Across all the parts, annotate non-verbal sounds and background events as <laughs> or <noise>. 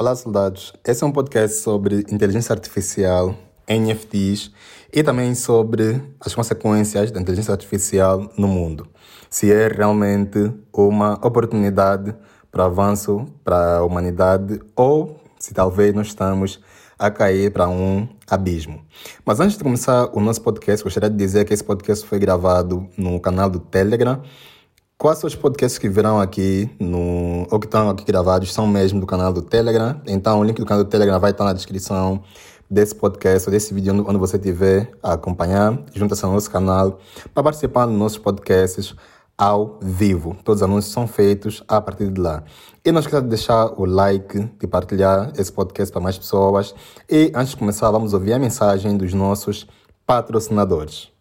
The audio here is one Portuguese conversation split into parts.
Olá, soldados. Esse é um podcast sobre inteligência artificial, NFTs e também sobre as consequências da inteligência artificial no mundo. Se é realmente uma oportunidade para avanço para a humanidade ou se talvez nós estamos a cair para um abismo. Mas antes de começar o nosso podcast, gostaria de dizer que esse podcast foi gravado no canal do Telegram. Quase os podcasts que virão aqui no, ou que estão aqui gravados são mesmo do canal do Telegram. Então o link do canal do Telegram vai estar na descrição desse podcast ou desse vídeo onde você estiver a acompanhar. Junta-se ao nosso canal para participar dos nossos podcasts ao vivo. Todos os anúncios são feitos a partir de lá. E não esqueça de deixar o like, de partilhar esse podcast para mais pessoas. E antes de começar, vamos ouvir a mensagem dos nossos patrocinadores.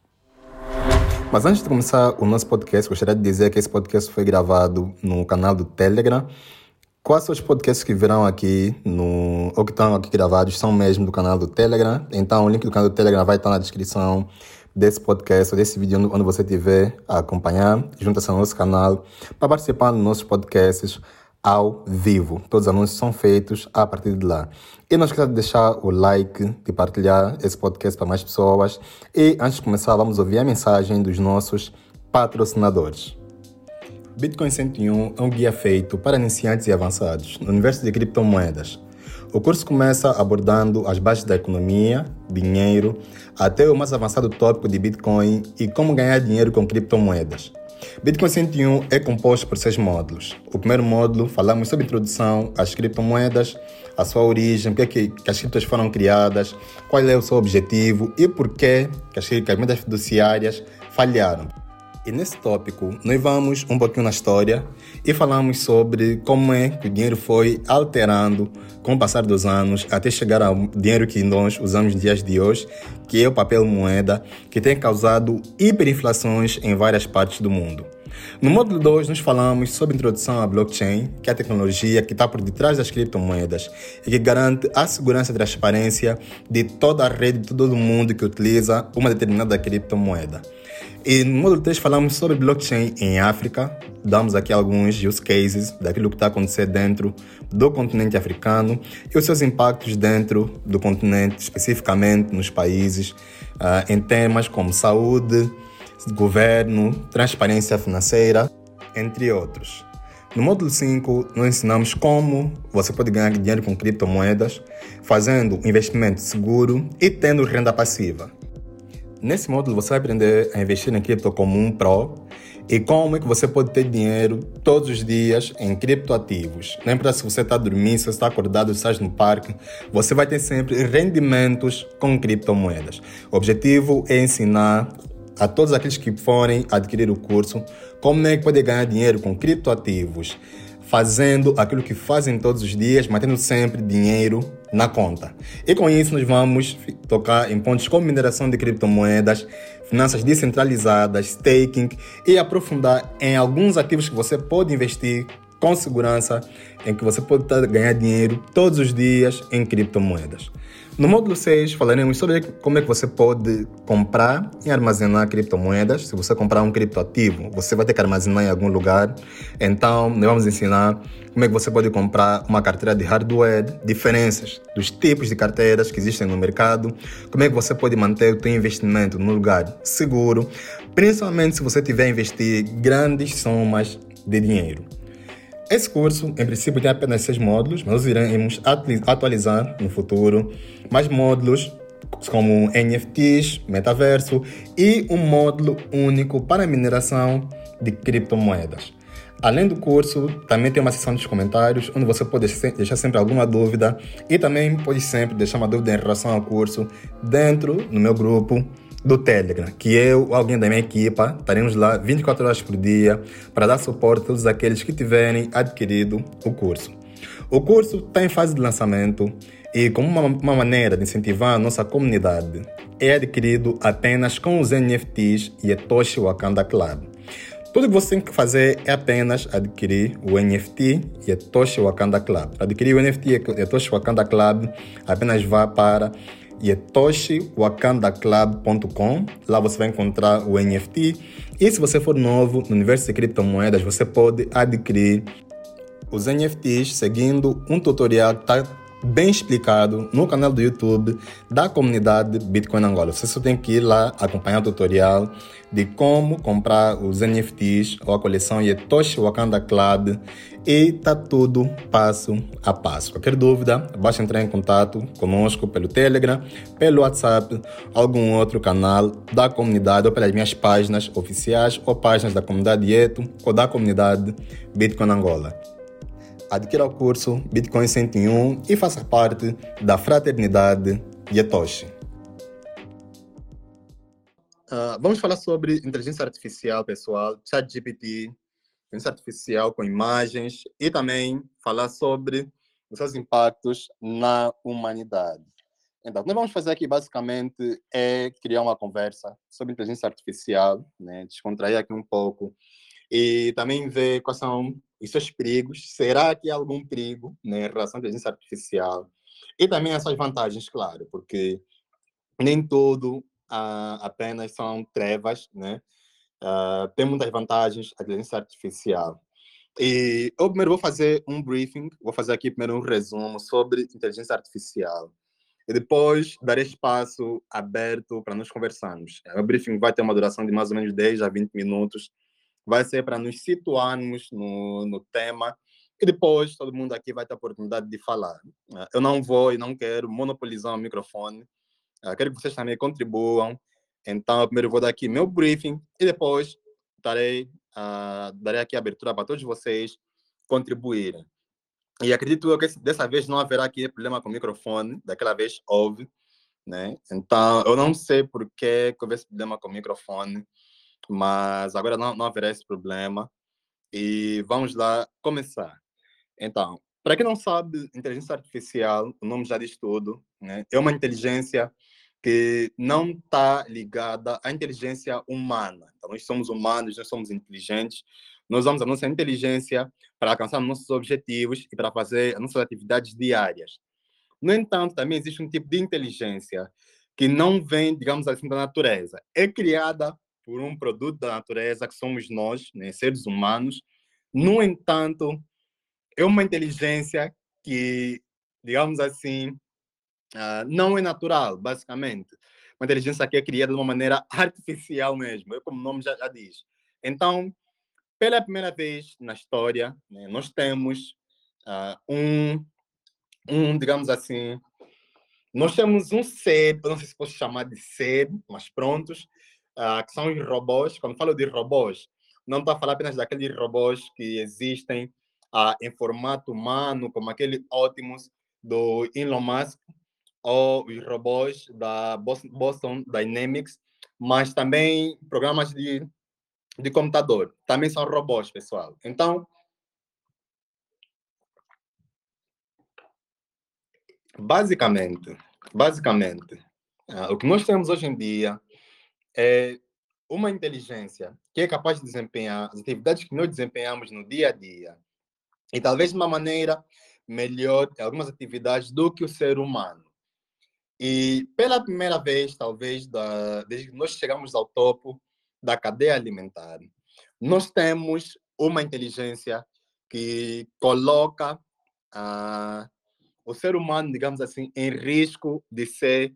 Mas antes de começar o nosso podcast, gostaria de dizer que esse podcast foi gravado no canal do Telegram. Quase os podcasts que virão aqui no, ou que estão aqui gravados são mesmo do canal do Telegram. Então o link do canal do Telegram vai estar na descrição desse podcast ou desse vídeo onde você estiver a acompanhar. Junta-se ao nosso canal para participar dos nossos podcasts ao vivo. Todos os anúncios são feitos a partir de lá. E não esqueça de deixar o like, de partilhar esse podcast para mais pessoas. E antes de começar, vamos ouvir a mensagem dos nossos patrocinadores. Bitcoin 101 é um guia feito para iniciantes e avançados no universo de criptomoedas. O curso começa abordando as bases da economia, dinheiro, até o mais avançado tópico de Bitcoin e como ganhar dinheiro com criptomoedas. Bitcoin 101 é composto por seis módulos. O primeiro módulo falamos sobre introdução às criptomoedas, a sua origem, por que, que as criptos foram criadas, qual é o seu objetivo e por que, as, que as moedas fiduciárias falharam. E nesse tópico, nós vamos um pouquinho na história e falamos sobre como é que o dinheiro foi alterando com o passar dos anos até chegar ao dinheiro que nós usamos nos dias de hoje, que é o papel moeda, que tem causado hiperinflações em várias partes do mundo. No módulo 2, nós falamos sobre a introdução à blockchain, que é a tecnologia que está por detrás das criptomoedas e que garante a segurança e transparência de toda a rede, de todo mundo que utiliza uma determinada criptomoeda. E no módulo 3 falamos sobre blockchain em África, damos aqui alguns use cases daquilo que está acontecendo dentro do continente africano e os seus impactos dentro do continente, especificamente nos países, uh, em temas como saúde, governo, transparência financeira, entre outros. No módulo 5, nós ensinamos como você pode ganhar dinheiro com criptomoedas, fazendo investimento seguro e tendo renda passiva. Nesse módulo você vai aprender a investir em cripto como um pro e como é que você pode ter dinheiro todos os dias em criptoativos. Lembra se você está dormindo, se você está acordado, se está no parque, você vai ter sempre rendimentos com criptomoedas. O objetivo é ensinar a todos aqueles que forem adquirir o curso como é que pode ganhar dinheiro com criptoativos fazendo aquilo que fazem todos os dias, mantendo sempre dinheiro na conta. E com isso nós vamos tocar em pontos como mineração de criptomoedas, finanças descentralizadas, staking e aprofundar em alguns ativos que você pode investir com segurança, em que você pode ganhar dinheiro todos os dias em criptomoedas. No módulo 6 falaremos sobre como é que você pode comprar e armazenar criptomoedas. Se você comprar um criptoativo, você vai ter que armazenar em algum lugar. Então, nós vamos ensinar como é que você pode comprar uma carteira de hardware, diferenças dos tipos de carteiras que existem no mercado, como é que você pode manter o seu investimento no lugar seguro, principalmente se você tiver investir grandes somas de dinheiro. Esse curso, em princípio, tem apenas seis módulos, mas nós iremos atualizar no futuro mais módulos como NFTs, metaverso e um módulo único para mineração de criptomoedas. Além do curso, também tem uma seção dos comentários, onde você pode deixar sempre alguma dúvida e também pode sempre deixar uma dúvida em relação ao curso dentro do meu grupo do Telegram, que eu, alguém da minha equipa, estaremos lá 24 horas por dia para dar suporte a todos aqueles que tiverem adquirido o curso. O curso está em fase de lançamento e, como uma, uma maneira de incentivar a nossa comunidade, é adquirido apenas com os NFTs e a Toshi Wakanda Club. Tudo que você tem que fazer é apenas adquirir o NFT e a Toshi Wakanda Club. Adquirir o NFT e a Toshi Wakanda Club, apenas vá para yetoshiwakandaclub.com. Lá você vai encontrar o NFT. E se você for novo no universo de criptomoedas, você pode adquirir os NFTs seguindo um tutorial que está bem explicado no canal do YouTube da comunidade Bitcoin Angola. Você só tem que ir lá acompanhar o tutorial de como comprar os NFTs ou a coleção Yetoshi Wakanda Club e tá tudo passo a passo. Qualquer dúvida, basta entrar em contato conosco pelo Telegram, pelo WhatsApp, algum outro canal da comunidade ou pelas minhas páginas oficiais ou páginas da comunidade Yeto ou da comunidade Bitcoin Angola adquira o curso Bitcoin 101 e faça parte da fraternidade Yetoshi. Uh, vamos falar sobre inteligência artificial, pessoal, ChatGPT, inteligência artificial com imagens e também falar sobre os seus impactos na humanidade. Então, o que nós vamos fazer aqui basicamente é criar uma conversa sobre inteligência artificial, né? descontrair aqui um pouco e também ver quais são os seus perigos. Será que há algum perigo né, em relação à inteligência artificial? E também as suas vantagens, claro, porque nem tudo uh, apenas são trevas, né? Uh, tem muitas vantagens a inteligência artificial. E eu primeiro vou fazer um briefing, vou fazer aqui primeiro um resumo sobre inteligência artificial. E depois darei espaço aberto para nós conversarmos. O briefing vai ter uma duração de mais ou menos 10 a 20 minutos vai ser para nos situarmos no, no tema e depois todo mundo aqui vai ter a oportunidade de falar. Ah, eu não vou e não quero monopolizar o microfone, ah, quero que vocês também contribuam. Então, eu primeiro vou dar aqui meu briefing e depois darei, uh, darei aqui a abertura para todos vocês contribuírem. E acredito que dessa vez não haverá aqui problema com o microfone, daquela vez houve, né? Então, eu não sei por que houve esse problema com o microfone mas agora não, não haverá esse problema. E vamos lá começar. Então, para quem não sabe, inteligência artificial, o nome já diz tudo, né? é uma inteligência que não está ligada à inteligência humana. Então, nós somos humanos, nós somos inteligentes, nós usamos a nossa inteligência para alcançar nossos objetivos e para fazer as nossas atividades diárias. No entanto, também existe um tipo de inteligência que não vem, digamos assim, da natureza. É criada por um produto da natureza que somos nós, né, seres humanos. No entanto, é uma inteligência que, digamos assim, uh, não é natural, basicamente. Uma inteligência que é criada de uma maneira <laughs> artificial mesmo, é como o nome já, já diz. Então, pela primeira vez na história, né, nós temos uh, um, um, digamos assim, nós temos um ser, não sei se posso chamar de ser, mas prontos, uh, que são os robôs. Quando falo de robôs, não estou a falar apenas daqueles robôs que existem uh, em formato humano, como aquele Optimus do Elon Musk, ou os robôs da Boston Dynamics, mas também programas de, de computador. Também são robôs, pessoal. Então, basicamente, basicamente, uh, o que nós temos hoje em dia é uma inteligência que é capaz de desempenhar as atividades que nós desempenhamos no dia a dia e talvez de uma maneira melhor algumas atividades do que o ser humano. E pela primeira vez, talvez, da, desde que nós chegamos ao topo da cadeia alimentar, nós temos uma inteligência que coloca uh, o ser humano, digamos assim, em risco de ser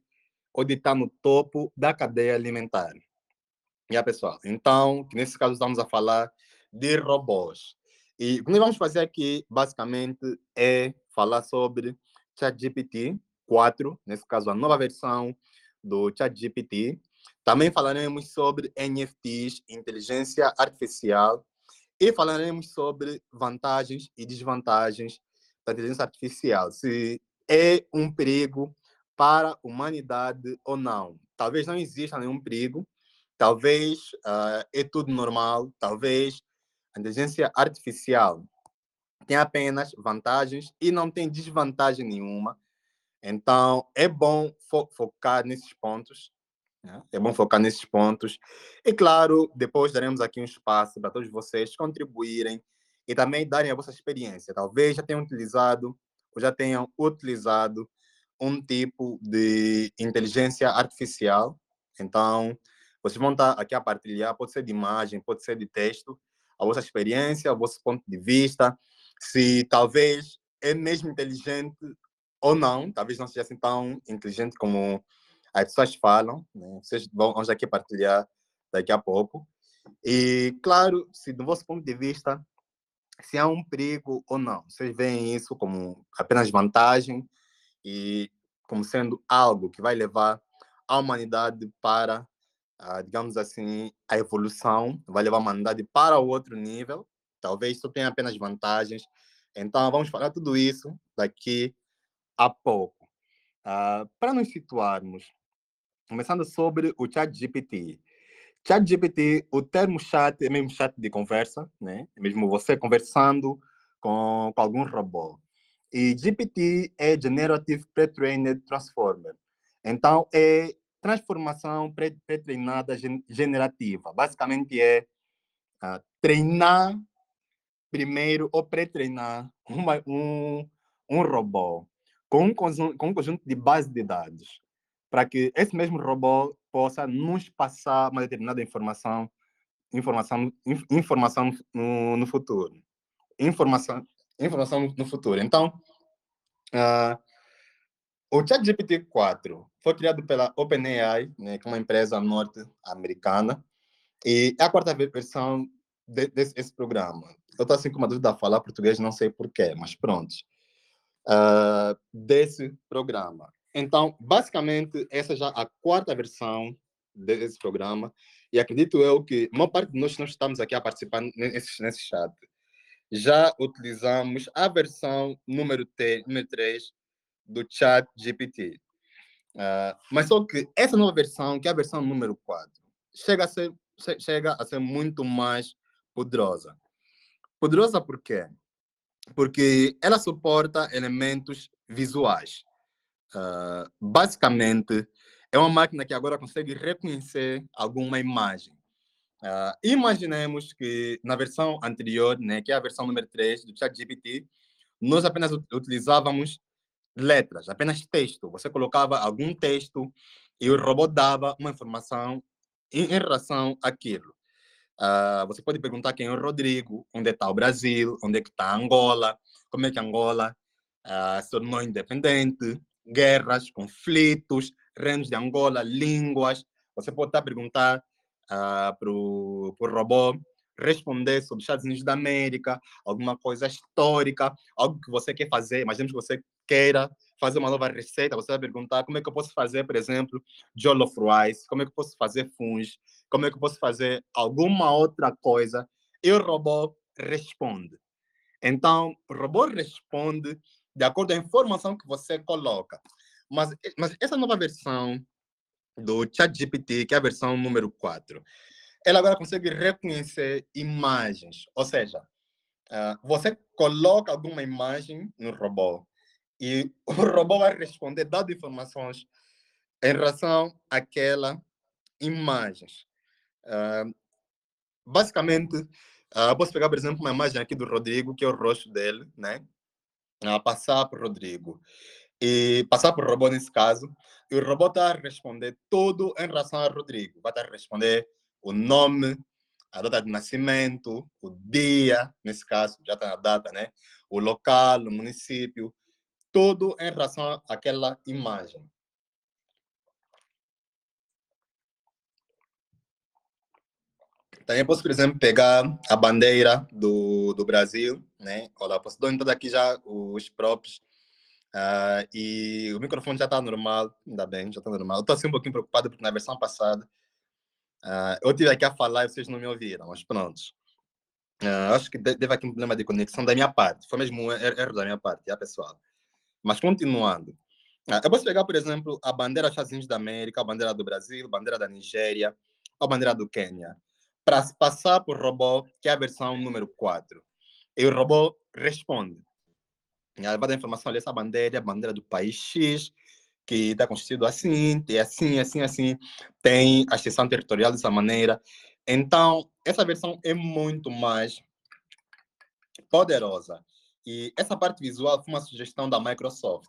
ou de estar no topo da cadeia alimentar. E yeah, pessoal, então, nesse caso estamos a falar de robôs. E o que nós vamos fazer aqui, basicamente, é falar sobre ChatGPT 4, nesse caso, a nova versão do ChatGPT. Também falaremos sobre NFTs, inteligência artificial, e falaremos sobre vantagens e desvantagens da inteligência artificial. Se é um perigo para a humanidade ou não. Talvez não exista nenhum perigo, talvez uh, é tudo normal, talvez a inteligência artificial tem apenas vantagens e não tem desvantagem nenhuma. Então, é bom fo focar nesses pontos. Né? É bom focar nesses pontos. E, claro, depois daremos aqui um espaço para todos vocês contribuírem e também darem a vossa experiência. Talvez já tenham utilizado ou já tenham utilizado um tipo de inteligência artificial. Então, vocês vão estar aqui a partilhar, pode ser de imagem, pode ser de texto, a vossa experiência, o vosso ponto de vista. se talvez é mesmo inteligente ou não, talvez não seja assim tão inteligente como as pessoas falam, né? vocês vão, vão aqui partilhar daqui a pouco. E, claro, se do vosso ponto de vista, se há um perigo ou não, vocês veem isso como apenas vantagem e como sendo algo que vai levar a humanidade para, uh, digamos assim, a evolução, vai levar a humanidade para outro nível. Talvez isso tenha apenas vantagens. Então, vamos falar tudo isso daqui a pouco. Uh, para nos situarmos, começando sobre o chat GPT. Chat GPT, o termo chat é mesmo chat de conversa, né? É mesmo você conversando com, com algum robô. E GPT é Generative Pre-Trained Transformer. Então, é transformação pré-treinada generativa. Basicamente, é uh, treinar primeiro ou pré-treinar um, um robô com um, conjunto, com um conjunto de base de dados para que esse mesmo robô possa nos passar uma determinada informação informação informação no, no futuro informação informação no futuro. Então uh, o ChatGPT 4 foi criado pela OpenAI né, que é uma empresa norte-americana e é a quarta versão de, desse programa. Eu estou assim com uma dúvida a falar português não sei porquê mas pronto. Uh, desse programa. Então, basicamente, essa é já a quarta versão desse programa. E acredito eu que a maior parte de nós que nós estamos aqui a participar nesse, nesse chat já utilizamos a versão número, T, número 3 do chat GPT. Uh, ah, mas só que essa nova versão, que é a versão número 4, chega a ser, chega a ser muito mais poderosa. Poderosa por quê? Porque ela suporta elementos visuais. Uh, basicamente, é uma máquina que agora consegue reconhecer alguma imagem. Uh, imaginemos que na versão anterior, né, que é a versão número 3 do ChatGPT, nós apenas utilizávamos letras, apenas texto. Você colocava algum texto e o robô dava uma informação em, em relação àquilo. Uh, você pode perguntar quem é o Rodrigo, onde está o Brasil, onde é que está Angola, como é que Angola uh, se tornou independente, guerras, conflitos, reinos de Angola, línguas. Você pode estar a perguntar uh, para o robô responder sobre os Estados Unidos da América, alguma coisa histórica, algo que você quer fazer. Imaginemos que você queira fazer uma nova receita, você vai perguntar como é que eu posso fazer, por exemplo, jollof rice, como é que eu posso fazer funge, como é que eu posso fazer alguma outra coisa, e o robô responde. Então, o robô responde de acordo com a informação que você coloca. Mas, mas essa nova versão do ChatGPT, que é a versão número 4, ela agora consegue reconhecer imagens. Ou seja, uh, você coloca alguma imagem no robô e <laughs> o robô vai responder dando informações em relação àquela imagem. Uh, basicamente, uh, posso pegar, por exemplo, uma imagem aqui do Rodrigo, que é o rosto dele, né? a passar para o Rodrigo. E passar para o robô nesse caso, e o robô está a responder tudo em relação ao Rodrigo. Vai estar a responder o nome, a data de nascimento, o dia, nesse caso, já está na data, né? O local, o município, tudo em relação àquela imagem. Também posso, por exemplo, pegar a bandeira do, do Brasil, né? Olha, posso dar então aqui já os props. Uh, e o microfone já está normal, ainda bem, já está normal. Eu estou assim um pouquinho preocupado porque na versão passada uh, eu tive aqui a falar e vocês não me ouviram, mas pronto. Uh, acho que deve aqui um problema de conexão da minha parte. Foi mesmo um erro da minha parte, é pessoal. Mas continuando. eu posso pegar, por exemplo, a bandeira Unidos da América, a bandeira do Brasil, a bandeira da Nigéria, a bandeira do Quênia para passar por robô, que é a versão número 4. E o robô responde. Ela vai dar informação ali, essa bandeira é a bandeira do país X, que está constituído assim, tem assim, assim, assim, tem a extensão territorial dessa maneira. Então, essa versão é muito mais poderosa. E essa parte visual foi uma sugestão da Microsoft.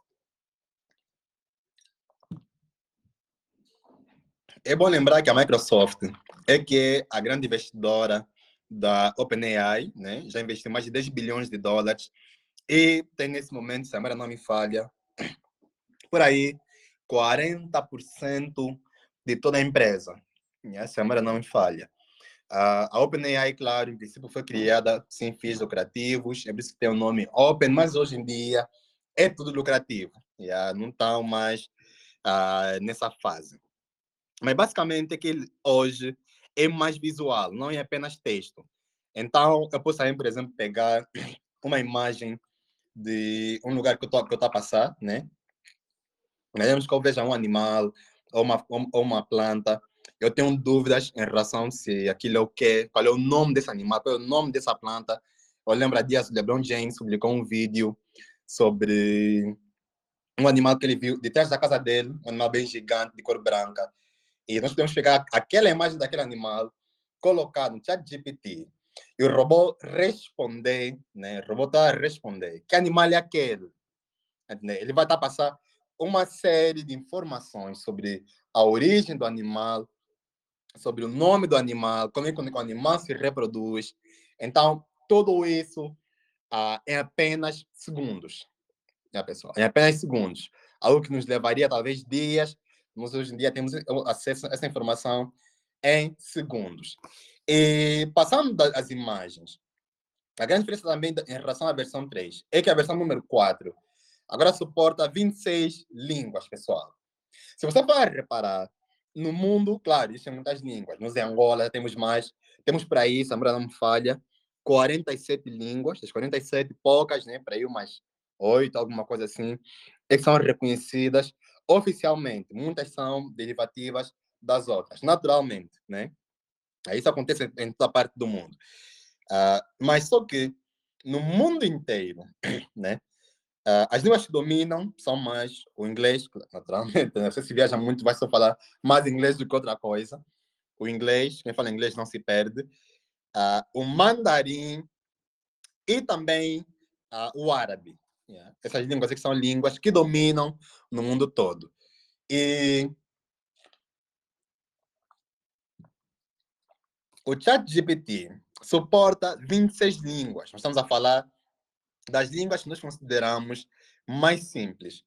É bom lembrar que a Microsoft é que é a grande investidora da OpenAI, né? já investiu mais de 10 bilhões de dólares e tem nesse momento, se a memória não me falha, por aí 40% de toda a empresa. Né? Se a memória não me falha. Uh, a OpenAI, claro, em princípio foi criada sem fins lucrativos, é por isso que tem o nome Open, mas hoje em dia é tudo lucrativo, yeah? não estão mais uh, nessa fase. Mas basicamente é que hoje é mais visual, não é apenas texto. Então, eu posso por exemplo, pegar uma imagem de um lugar que eu estou a passar, né? Digamos que eu veja um animal ou uma, ou uma planta, eu tenho dúvidas em relação se aquilo é o quê, qual é o nome desse animal, qual é o nome dessa planta. Eu lembro há dias, o LeBron James publicou um vídeo sobre um animal que ele viu de trás da casa dele, um animal bem gigante, de cor branca. E nós podemos pegar aquela imagem daquele animal, colocar no chat GPT, e o robô responder, né? O robô está a responder. Que animal é aquele? Ele vai estar tá passar uma série de informações sobre a origem do animal, sobre o nome do animal, como é que o animal se reproduz. Então, tudo isso ah, em apenas segundos. Né, pessoal? Em apenas segundos. Algo que nos levaria talvez dias, nós hoje em dia temos acesso a essa informação em segundos. E passando das imagens, a grande diferença também em relação à versão 3 é que a versão número 4 agora suporta 26 línguas, pessoal. Se você for reparar, no mundo, claro, existem muitas línguas. Em Angola temos mais, temos para aí, se a não me falha, 47 línguas, das 47, poucas, né, para aí umas 8, alguma coisa assim, é que são reconhecidas oficialmente. Muitas são derivativas das outras, naturalmente, né? Isso acontece em toda parte do mundo. Uh, mas só que no mundo inteiro, <coughs> né? Uh, as línguas que dominam são mais o inglês, naturalmente. Né? Você se viaja muito, vai só falar mais inglês do que outra coisa. O inglês, quem fala inglês não se perde. Uh, o mandarim e também uh, o árabe. Yeah. Essas línguas que são línguas que dominam no mundo todo. E o ChatGPT suporta 26 línguas. Nós estamos a falar das línguas que nós consideramos mais simples,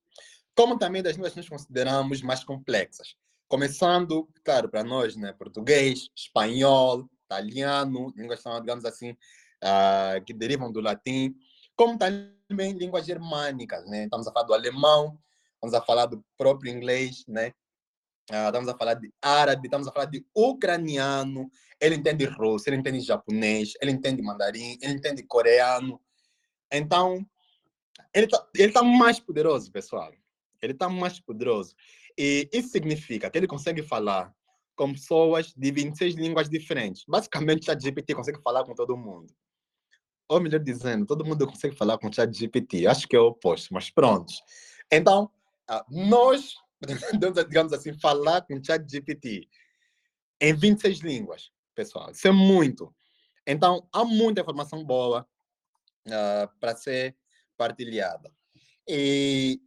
como também das línguas que nós consideramos mais complexas. Começando, claro, para nós, né, português, espanhol, italiano, línguas são, digamos assim, uh, que derivam do latim, como também línguas germânicas, né? Estamos a falar do alemão, estamos a falar do próprio inglês, né? Uh, estamos a falar de árabe, estamos a falar de ucraniano, ele entende russo, ele entende japonês, ele entende mandarim, ele entende coreano, então, ele está ele tá mais poderoso, pessoal. Ele está mais poderoso. E isso significa que ele consegue falar com pessoas de 26 línguas diferentes. Basicamente, o GPT consegue falar com todo mundo. Ou melhor dizendo, todo mundo consegue falar com o GPT. Acho que é o oposto, mas pronto. Então, ah, nós, <laughs> digamos assim, falar com o GPT em 26 línguas, pessoal. Isso é muito. Então, há muita informação boa uh, para ser partilhada. E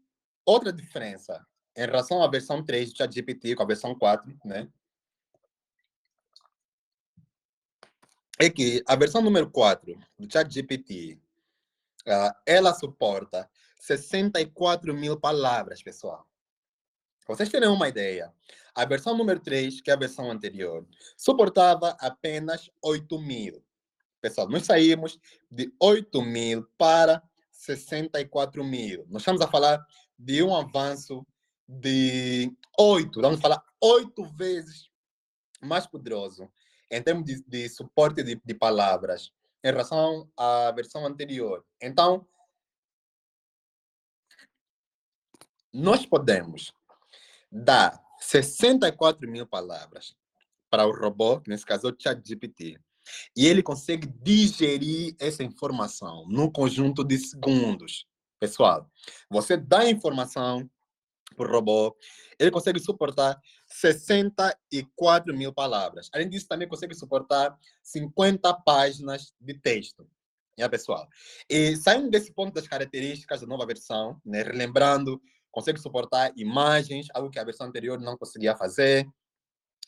outra diferença em relação à versão 3 do ChatGPT com a versão 4, né? É que a versão número 4 do ChatGPT, uh, ela suporta 64 mil palavras, pessoal. Pra vocês terem uma ideia, a versão número 3, que é a versão anterior, suportava apenas 8 mil. Pessoal, nós saímos de 8 mil para 64 mil. Nós estamos a falar de um avanço de 8, vamos falar 8 vezes mais poderoso em termos de, de suporte de, de palavras em relação à versão anterior. Então, nós podemos dar 64 mil palavras para o robô, nesse caso o ChatGPT, e ele consegue digerir essa informação num conjunto de segundos. Pessoal, você dá a informação para o robô, ele consegue suportar 64 mil palavras. Além disso, também consegue suportar 50 páginas de texto. É, pessoal? E saindo desse ponto das características da nova versão, né, relembrando, consegue suportar imagens, algo que a versão anterior não conseguia fazer.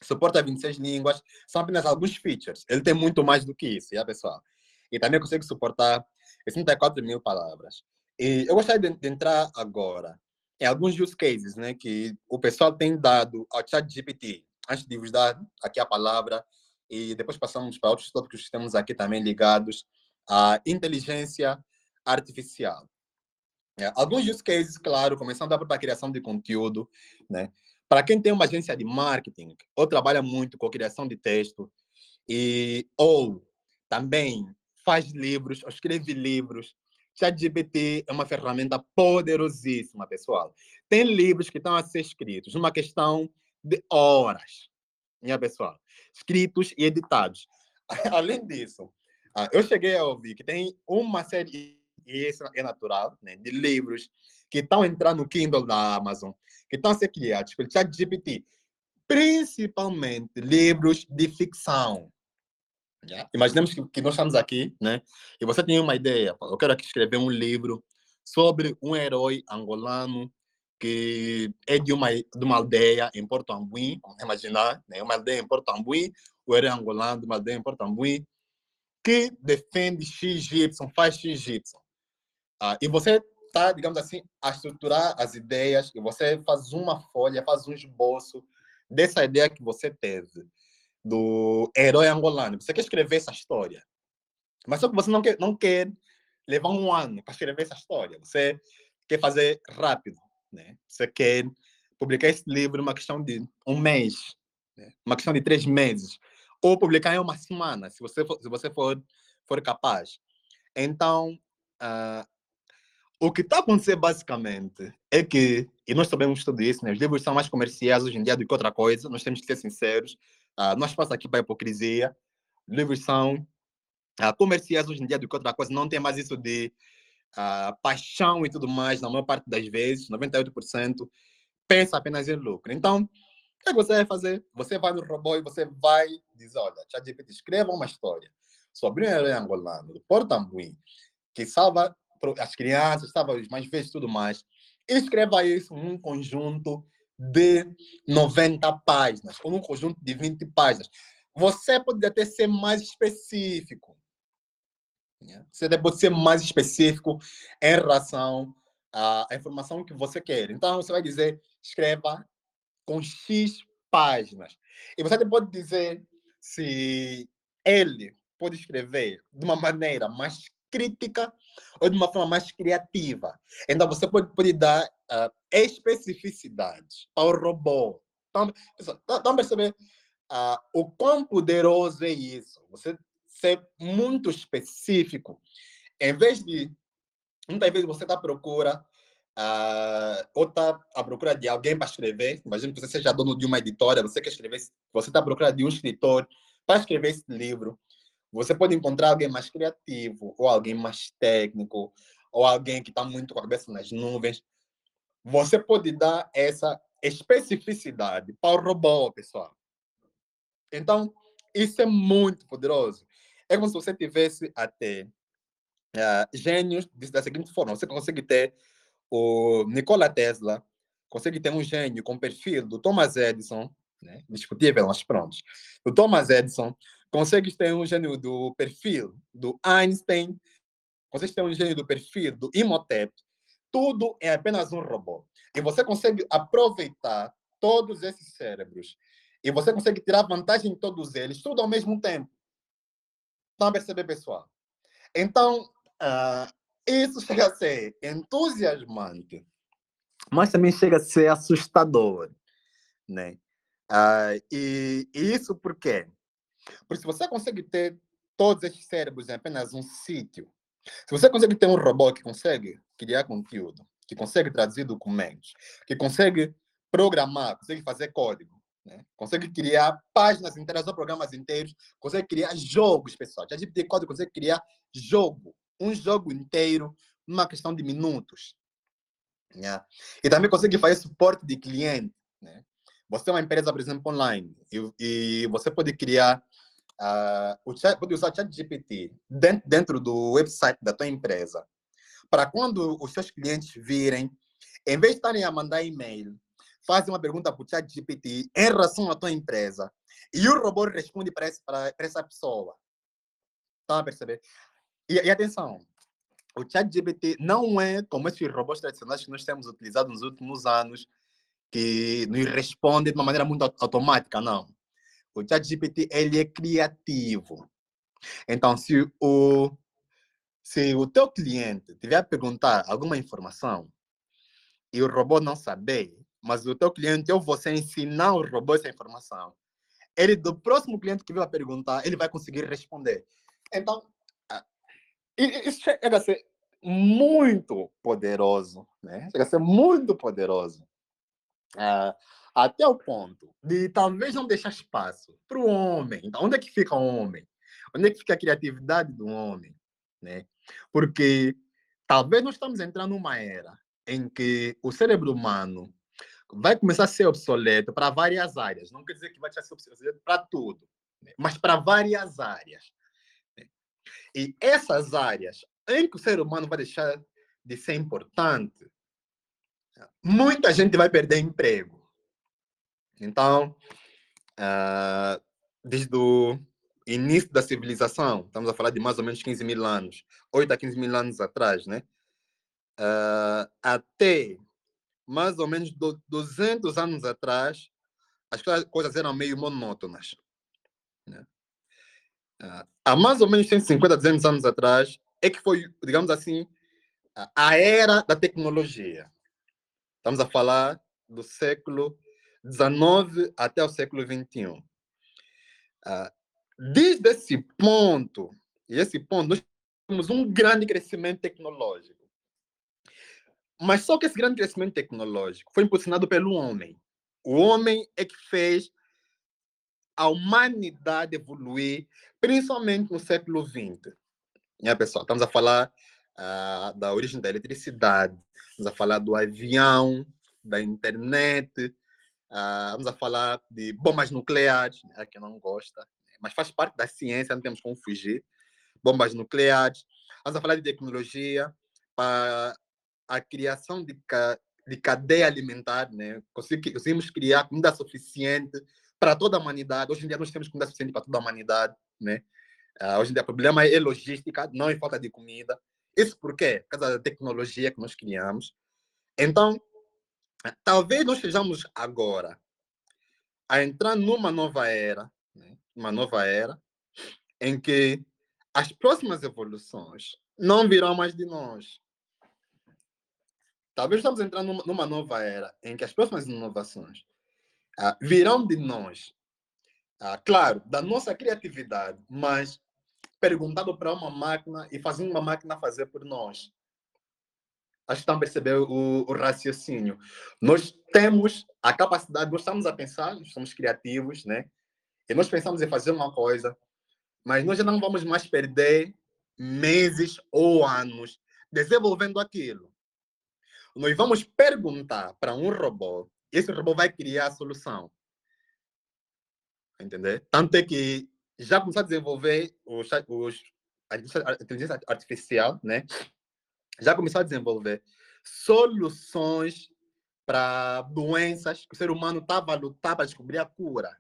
suporta 26 línguas, são apenas alguns features. Ele tem muito mais do que isso, já, pessoal? E também consegue suportar 64 mil palavras. E eu gostaria de, de entrar agora em alguns use cases né, que o pessoal tem dado ao chat GPT. Antes de vos dar aqui a palavra, e depois passamos para outros tópicos que temos aqui também ligados à inteligência artificial. É, alguns use cases, claro, começando a própria criação de conteúdo, né? Para quem tem uma agência de marketing ou trabalha muito com criação de texto e ou também faz livros, ou escreve livros, ChatGPT é uma ferramenta poderosíssima, pessoal. Tem livros que estão a ser escritos numa questão de horas, minha pessoal, escritos e editados. <laughs> Além disso, ah, eu cheguei a ouvir que tem uma série, e isso é natural, né, de livros que estão entrando no Kindle da Amazon, que estão a ser criados pelo ChatGPT, principalmente livros de ficção. Yeah. Imaginemos que, que, nós estamos aqui, né? E você tem uma ideia. Eu quero aqui escrever um livro sobre um herói angolano que é de uma, de uma aldeia em Porto Ambuim, vamos imaginar, né? uma aldeia em Porto Ambuim, o herói angolano de uma aldeia em Porto Ambuim, que defende XY, faz XY. Ah, e você está, digamos assim, a estruturar as ideias e você faz uma folha, faz um esboço dessa ideia que você teve do herói angolano. Você quer escrever essa história, mas só que você não quer, não quer levar um ano para escrever essa história. Você quer fazer rápido, né? Você quer publicar esse livro numa questão de um mês, né? uma questão de três meses, ou publicar em uma semana, se você for, se você for, for capaz. Então, uh, o que está acontecendo basicamente é que, e nós sabemos tudo isso, né? os livros são mais comerciais hoje em dia do que outra coisa, nós temos que ser sinceros, uh, não espaço aqui para a hipocrisia, os livros são uh, comerciais hoje em dia do que outra coisa, não tem mais isso de uh, paixão e tudo mais, na maior parte das vezes, 98%, pensa apenas em lucro. Então, o que você vai fazer? Você vai no robô e você vai dizer, olha, ChatGPT, escreva uma história sobre um herói angolano, do Porto Ambuim, que salva as crianças, sabe, os mais velhos e tudo mais. Escreva isso num conjunto de 90 páginas, ou num conjunto de 20 páginas. Você pode até ser mais específico. Né? Você pode ser mais específico em relação à informação que você quer. Então, você vai dizer, escreva com X páginas. E você pode dizer se ele pode escrever de uma maneira mais crítica ou de uma forma mais criativa. Então, você pode, pode dar uh, especificidades ao robô. Então, estão perceber uh, o quão poderoso é isso? Você ser muito específico. Em vez de, muitas vezes, você está à procura Uh, ou está à procura de alguém para escrever. Imagina que você seja dono de uma editora, você quer escrever, você está à procura de um escritor para escrever esse livro. Você pode encontrar alguém mais criativo, ou alguém mais técnico, ou alguém que está muito com a cabeça nas nuvens. Você pode dar essa especificidade para o robô, pessoal. Então, isso é muito poderoso. É como se você tivesse até uh, gênios da seguinte forma: você consegue ter o Nikola Tesla, consegue ter um gênio com perfil do Thomas Edison, né? discutível, mas pronto, do Thomas Edison, consegues ter um gênio do perfil do Einstein, consegues ter um gênio do perfil do Imhotep, tudo é apenas um robô. E você consegue aproveitar todos esses cérebros e você consegue tirar vantagem em todos eles, tudo ao mesmo tempo. Estão a perceber, pessoal? Então, uh, isso <laughs> chega a ser entusiasmante, mas também chega a ser assustador, né? Uh, e isso por quê? Porque se você consegue ter todos esses cérebros em apenas um sítio, se você consegue ter um robô que consegue criar conteúdo, que consegue traduzir documentos, que consegue programar, consegue fazer código, né? consegue criar páginas inteiras ou programas inteiros, consegue criar jogos, pessoal. Já de código consegue criar jogo, um jogo inteiro, numa questão de minutos. Né? E também consegue fazer suporte de cliente. Né? Você é uma empresa, por exemplo, online, e, e você pode criar Uh, o chat, pode usar o chat GPT dentro, dentro do website da tua empresa. Para quando os seus clientes virem, em vez de estarem a mandar e-mail, faz uma pergunta para o chat GPT em relação à tua empresa e o robô responde para essa pessoa. Estão a perceber? E, e atenção, o chat GPT não é como esses robôs tradicionais que nós temos utilizado nos últimos anos, que nos responde de uma maneira muito automática, não. O chat GPT ele é criativo. Então, se o, se o teu cliente tiver a perguntar alguma informação e o robô não saber, mas o teu cliente ou você ensinar o robô essa informação, ele do próximo cliente que vai perguntar, ele vai conseguir responder. Então, isso chega a ser muito poderoso, né? Chega a ser muito poderoso. Uh, até o ponto de talvez não deixar espaço para o homem. Então, onde é que fica o homem? Onde é que fica a criatividade do homem? Né? Porque talvez nós estamos entrando numa era em que o cérebro humano vai começar a ser obsoleto para várias áreas. Não quer dizer que vai ser obsoleto para tudo, né? mas para várias áreas. Né? E essas áreas em que o ser humano vai deixar de ser importante, muita gente vai perder emprego. Então, uh, desde o início da civilização, estamos a falar de mais ou menos 15 mil anos, 8 a 15 mil anos atrás, né? Uh, até mais ou menos 200 anos atrás, as coisas eram meio monótonas. Né? Uh, há mais ou menos 150, 200 anos atrás, é que foi, digamos assim, a era da tecnologia. Estamos a falar do século XIX até o século XXI. Ah, desde esse ponto, e esse ponto, nós temos um grande crescimento tecnológico. Mas só que esse grande crescimento tecnológico foi impulsionado pelo homem. O homem é que fez a humanidade evoluir, principalmente no século XX. Né, pessoal? Estamos a falar uh, da origem da eletricidade, estamos a falar do avião, da internet, Uh, vamos a falar de bombas nucleares, né, que não gosta, mas faz parte da ciência, não temos como fugir. Bombas nucleares. Vamos a falar de tecnologia para a criação de, ca de cadeia alimentar, né? Conseguimos criar comida suficiente para toda a humanidade. Hoje em dia nós temos comida suficiente para toda a humanidade, né? Uh, hoje em dia o problema é logística, não é falta de comida. Isso por quê? Por causa da tecnologia que nós criamos. Então, talvez nós estejamos agora a entrar numa nova era, né? uma nova era, em que as próximas evoluções não virão mais de nós. Talvez estamos entrando numa nova era em que as próximas inovações ah, virão de nós. Ah, claro, da nossa criatividade, mas perguntado para uma máquina e fazendo uma máquina fazer por nós estão a perceber o, o, raciocínio. Nós temos a capacidade, nós estamos a pensar, nós somos criativos, né? E nós pensamos em fazer uma coisa, mas nós já não vamos mais perder meses ou anos desenvolvendo aquilo. Nós vamos perguntar para um robô, e esse robô vai criar a solução. Entender? Tanto é que já começou a desenvolver os, a inteligência artificial, né? Já começou a desenvolver soluções para doenças que o ser humano estava a lutar para descobrir a cura.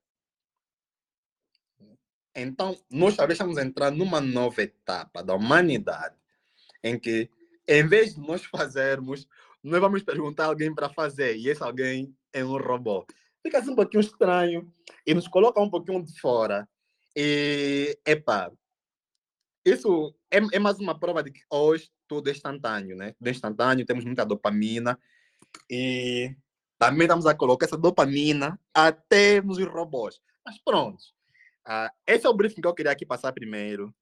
Então, nós talvez estamos entrando numa nova etapa da humanidade, em que, em vez de nós fazermos, nós vamos perguntar a alguém para fazer, e esse alguém é um robô. Fica assim um pouquinho estranho e nos coloca um pouquinho de fora. E, epa, isso é, é mais uma prova de que hoje tudo é instantâneo, né? Tudo instantâneo, temos muita dopamina e também estamos a colocar essa dopamina até nos robôs. Mas pronto. Uh, esse é o briefing que eu queria aqui passar primeiro.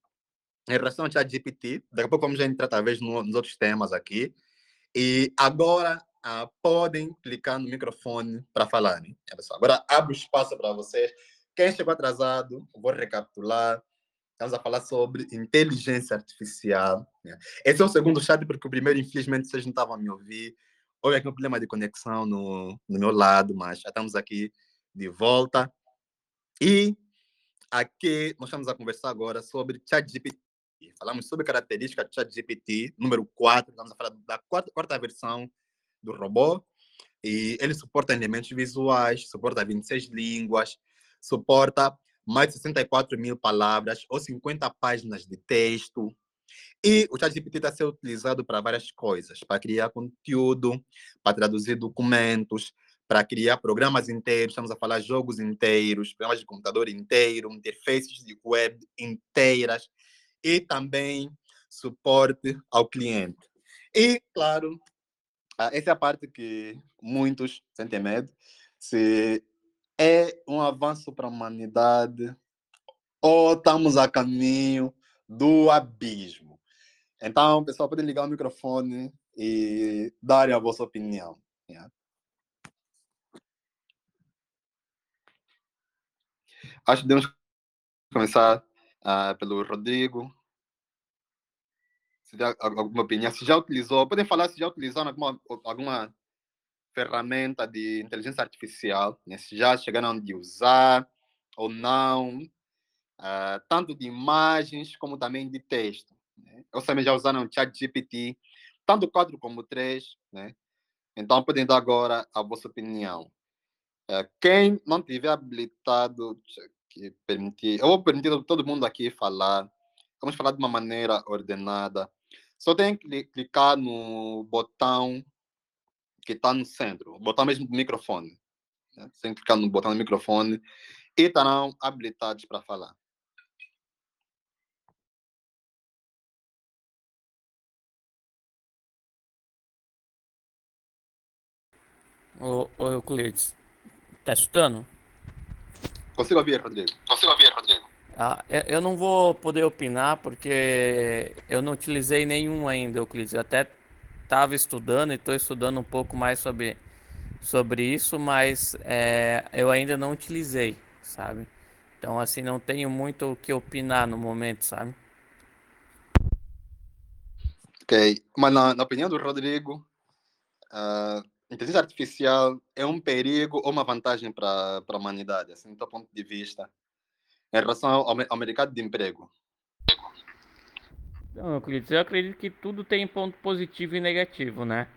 Em relação ao chat GPT, daqui a pouco vamos entrar talvez no, nos outros temas aqui. E agora uh, podem clicar no microfone para falarem. É, agora abro espaço para vocês. Quem chegou atrasado, vou recapitular. Estamos a falar sobre inteligência artificial. Né? Esse é o segundo chat, porque o primeiro, infelizmente, vocês não estavam a me ouvir. Houve aqui um problema de conexão no, no meu lado, mas já estamos aqui de volta. E aqui nós estamos a conversar agora sobre ChatGPT. Falamos sobre características do ChatGPT, número 4. Estamos a falar da quarta, quarta versão do robô. E ele suporta elementos visuais, suporta 26 línguas, suporta mais de 64 mil palavras ou 50 páginas de texto. E o ChatGPT está sendo utilizado para várias coisas, para criar conteúdo, para traduzir documentos, para criar programas inteiros, estamos a falar jogos inteiros, programas de computador inteiro, interfaces de web inteiras e também suporte ao cliente. E, claro, essa é a parte que muitos sentem medo, se é um avanço para a humanidade ou estamos a caminho do abismo. Então, pessoal, podem ligar o microfone e darem a vossa opinião. Yeah. Acho que devemos começar uh, pelo Rodrigo. Se tem alguma opinião, se já utilizou, podem falar se já utilizaram alguma, alguma ferramenta de inteligência artificial, né? se já chegaram a usar ou não, uh, tanto de imagens como também de texto. Né? Ou também já usaram o chat GPT, tanto 4 como 3, né? Então podem dar agora a vossa opinião. Uh, quem não tiver habilitado, que permitir, eu vou permitir todo mundo aqui falar, vamos falar de uma maneira ordenada. Só tem que clicar no botão que está no centro, o botão mesmo do microfone. Né? Que clicar no botão do microfone e estarão habilitados para falar. Ô, ô Euclides, tá escutando? Consigo ouvir, Rodrigo. Consigo ouvir, Rodrigo. Ah, eu não vou poder opinar porque eu não utilizei nenhum ainda, Euclides. Eu até estava estudando e estou estudando um pouco mais sobre, sobre isso, mas é, eu ainda não utilizei, sabe? Então, assim, não tenho muito o que opinar no momento, sabe? Ok, mas na, na opinião do Rodrigo, a inteligência artificial é um perigo ou uma vantagem para a humanidade, assim, do ponto de vista, em relação ao, ao mercado de emprego? Não, Euclides, eu acredito que tudo tem ponto positivo e negativo, né?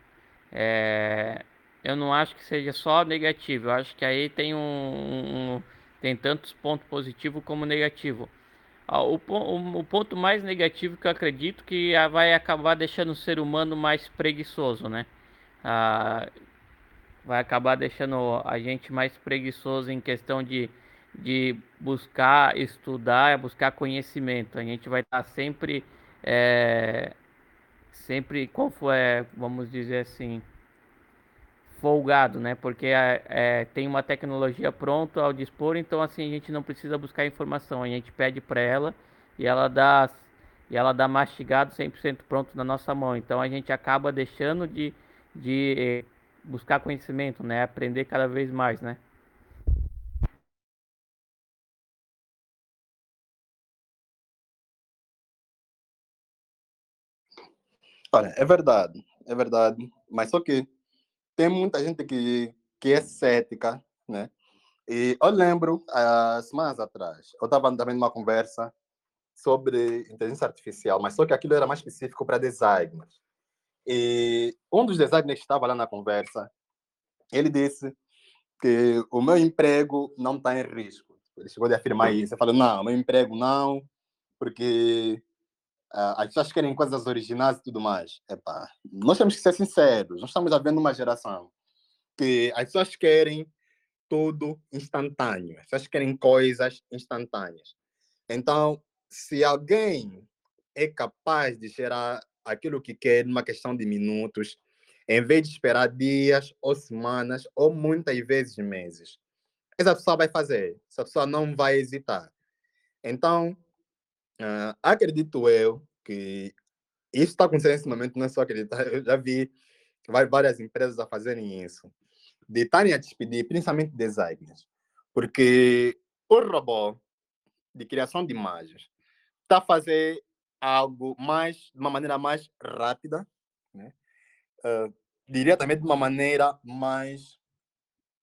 É, eu não acho que seja só negativo, eu acho que aí tem um, um tem tantos pontos positivos como negativo. Ah, o, o, o, ponto mais negativo que eu acredito que vai acabar deixando o ser humano mais preguiçoso, né? Ah, vai acabar deixando a gente mais preguiçoso em questão de, de buscar estudar, buscar conhecimento. A gente vai estar sempre é, sempre, qual foi, é, vamos dizer assim, folgado, né? Porque é, é, tem uma tecnologia pronta ao dispor, então assim a gente não precisa buscar informação, a gente pede para ela e ela dá e ela dá mastigado 100% pronto na nossa mão. Então a gente acaba deixando de, de buscar conhecimento, né? Aprender cada vez mais, né? Olha, é verdade, é verdade, mas só que tem muita gente que, que é cética, né? E eu lembro, há semanas atrás, eu estava também numa conversa sobre inteligência artificial, mas só que aquilo era mais específico para designers. E um dos designers que estava lá na conversa, ele disse que o meu emprego não está em risco. Ele chegou a afirmar isso. Eu falei, não, meu emprego não, porque Uh, as pessoas querem coisas originais e tudo mais. Epa, nós temos que ser sinceros. Nós estamos vivendo uma geração que as pessoas querem tudo instantâneo. As pessoas querem coisas instantâneas. Então, se alguém é capaz de gerar aquilo que quer numa questão de minutos, em vez de esperar dias ou semanas ou muitas vezes meses, essa pessoa vai fazer. Essa pessoa não vai hesitar. Então, Uh, acredito eu que isso está acontecendo nesse momento, não é só acreditar, eu já vi várias empresas a fazerem isso, de estarem a despedir, principalmente designers, porque o robô de criação de imagens está a fazer algo mais, de uma maneira mais rápida, né? Uh, diria também de uma maneira mais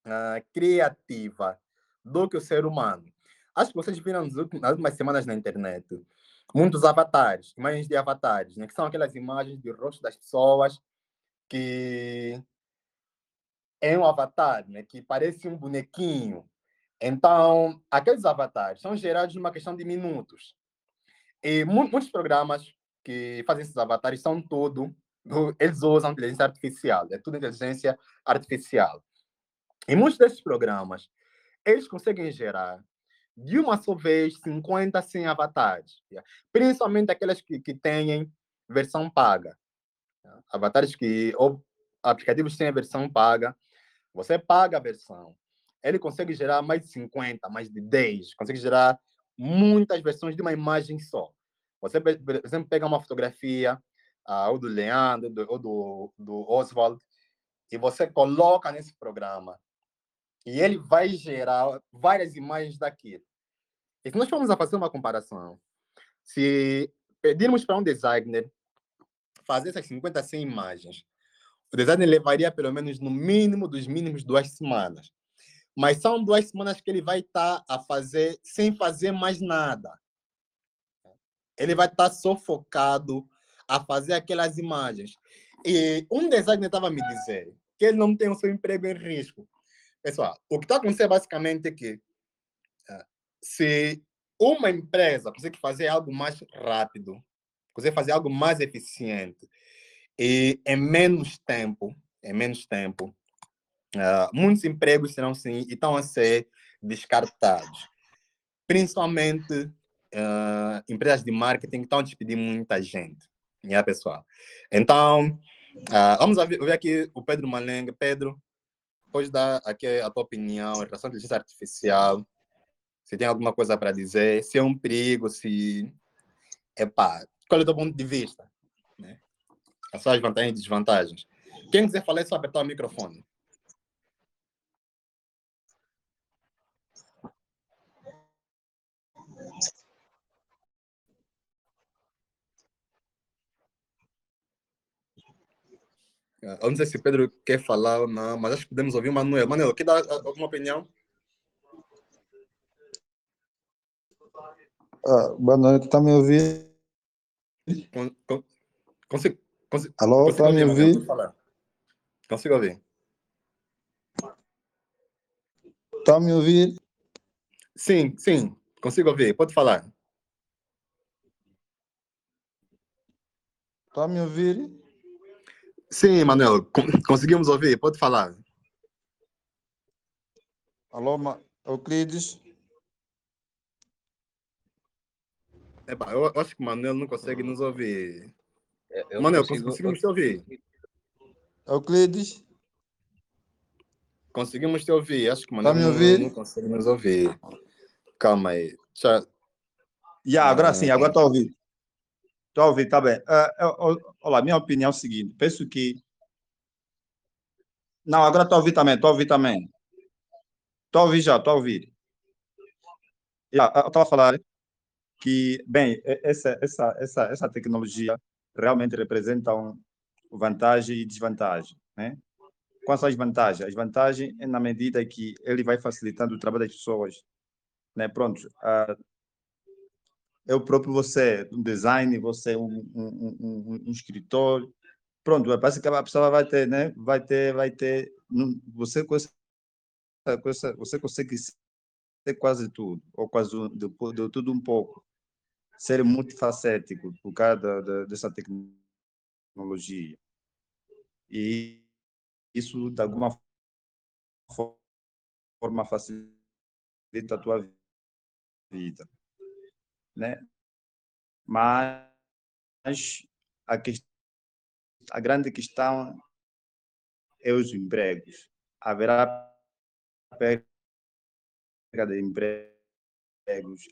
uh, criativa do que o ser humano. Acho que vocês viram nas últimas semanas na internet muitos avatares, imagens de avatares, né? que são aquelas imagens de rosto das pessoas que é um avatar, né, que parece um bonequinho. Então, aqueles avatares são gerados numa questão de minutos. E muitos programas que fazem esses avatares são todo, eles usam inteligência artificial, é tudo inteligência artificial. E muitos desses programas, eles conseguem gerar de uma só vez 50, 100 avatares, principalmente aquelas que, que têm versão paga. Avatares que, ou aplicativos têm a versão paga, você paga a versão, ele consegue gerar mais de 50, mais de 10, consegue gerar muitas versões de uma imagem só. Você, por exemplo, pega uma fotografia, uh, ou do Leandro, ou do, do Oswald, e você coloca nesse programa, e ele vai gerar várias imagens daquilo. E se nós formos a fazer uma comparação, se pedirmos para um designer fazer essas 50, 100 imagens, o designer levaria pelo menos no mínimo dos mínimos duas semanas. Mas são duas semanas que ele vai estar tá a fazer sem fazer mais nada. Ele vai estar tá sofocado a fazer aquelas imagens. E um designer estava me dizer que ele não tem o seu emprego em risco. Pessoal, o que está acontecendo basicamente é que é, se uma empresa consegue fazer algo mais rápido, consegue fazer algo mais eficiente e em menos tempo, em menos tempo, uh, muitos empregos serão sim e estão a ser descartados. Principalmente uh, empresas de marketing que estão a despedir muita gente, né, pessoal? Então, uh, vamos ver aqui o Pedro Malenga. Pedro, pode dar aqui a tua opinião em relação à inteligência artificial? Se tem alguma coisa para dizer, se é um perigo, se. Epá, qual é o teu ponto de vista? Né? As suas vantagens e desvantagens. Quem quiser falar é só apertar o microfone. Eu não sei se o Pedro quer falar ou não, mas acho que podemos ouvir o Manuel. Manuel, quer dar alguma opinião? Ah, boa noite, está me ouvindo? consigo, consigo, Alô, está me ouvindo? Consigo ouvir. Está me ouvir? Sim, sim, consigo ouvir. Pode falar. Está me ouvir? Sim, Manuel, conseguimos ouvir. Pode falar. Alô, Euclides? Epá, eu acho que o Manuel não consegue nos ouvir. É, eu Manuel, consigo, conseguimos te ouvir? Euclides? Conseguimos te ouvir. Acho que o Manuel tá não, não, consegue nos ouvir. Calma aí. Já, yeah, agora sim, agora estou a ouvir. Estou a ouvir, está bem. Uh, uh, olha, minha opinião é o seguinte. Penso que... Não, agora estou a ouvir também, estou a ouvir também. Estou a ouvir já, estou a ouvir. Yeah, eu estava a falar que, bem, essa, essa, essa, essa tecnologia realmente representa um vantagem e desvantagem, né? Quais são as vantagens? As vantagens é na medida que ele vai facilitando o trabalho das pessoas, né? Pronto, uh, eu próprio você, um design, você um, um, um, um escritor, pronto, parece que a pessoa vai ter, né? Vai ter, vai ter, você com essa, com essa você consegue ser quase tudo, ou quase de, de tudo um pouco ser multifacético por causa da, dessa tecnologia. E isso, de alguma forma, facilita a tua vida. Né? Mas a, que, a grande questão é os empregos. Haverá perda de empregos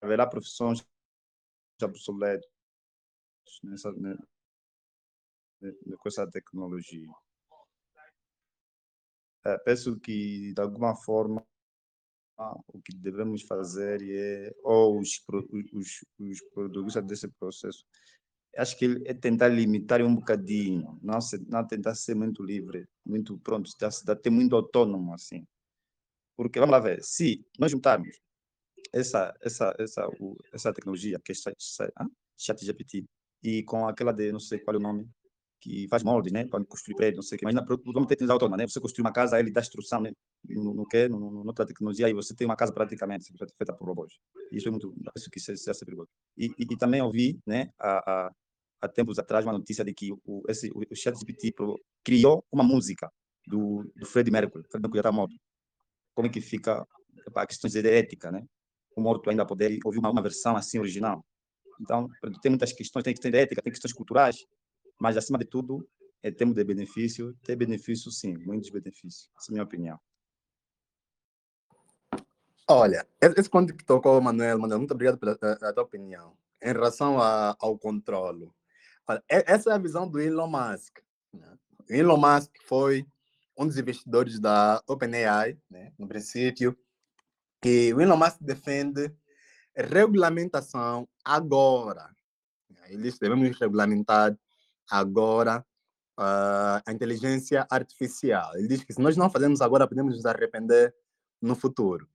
haverá profissões obsoletas nessa, né, com essa tecnologia. É, penso que, de alguma forma, o que devemos fazer é, ou os, os, os produtores desse processo, acho que é tentar limitar um bocadinho, não, se, não tentar ser muito livre, muito pronto, ter muito autônomo, assim. Porque, vamos lá ver, se nós juntarmos essa, essa, essa, essa tecnologia que é chat GPT e com aquela de não sei qual é o nome, que faz molde, né? Para construir prédio, não sei o quê. Mas vamos ter que automa, né? Você construir uma casa, ele dá instrução, né? No, no que? No, outra tecnologia, aí você tem uma casa praticamente feita por robôs. Isso é muito, isso que se, se perigoso. E, e, e, também ouvi, né? A, a, há tempos atrás uma notícia de que o, esse, o, o ChatGPT criou uma música do, do Freddie Mercury. Freddie Mercury já está morto. Como é que fica para questões de ética, né? O morto ainda poder ouvir uma, uma versão assim original. Então, tem muitas questões, tem questões de ética, tem questões culturais, mas acima de tudo, é termos de benefício, tem benefício sim, muitos benefícios, essa é a minha opinião. Olha, esse ponto que tocou, Manuel, Manuel, muito obrigado pela, tua opinião. Em relação a, ao controle, olha, essa é a visão do Elon Musk. Né? Elon Musk foi um dos investidores da OpenAI, né, no princípio, e o Elon Musk defende regulamentação agora. Eles devemos regulamentar agora uh, a inteligência artificial. Ele diz que se nós não fazemos agora, podemos nos arrepender no futuro.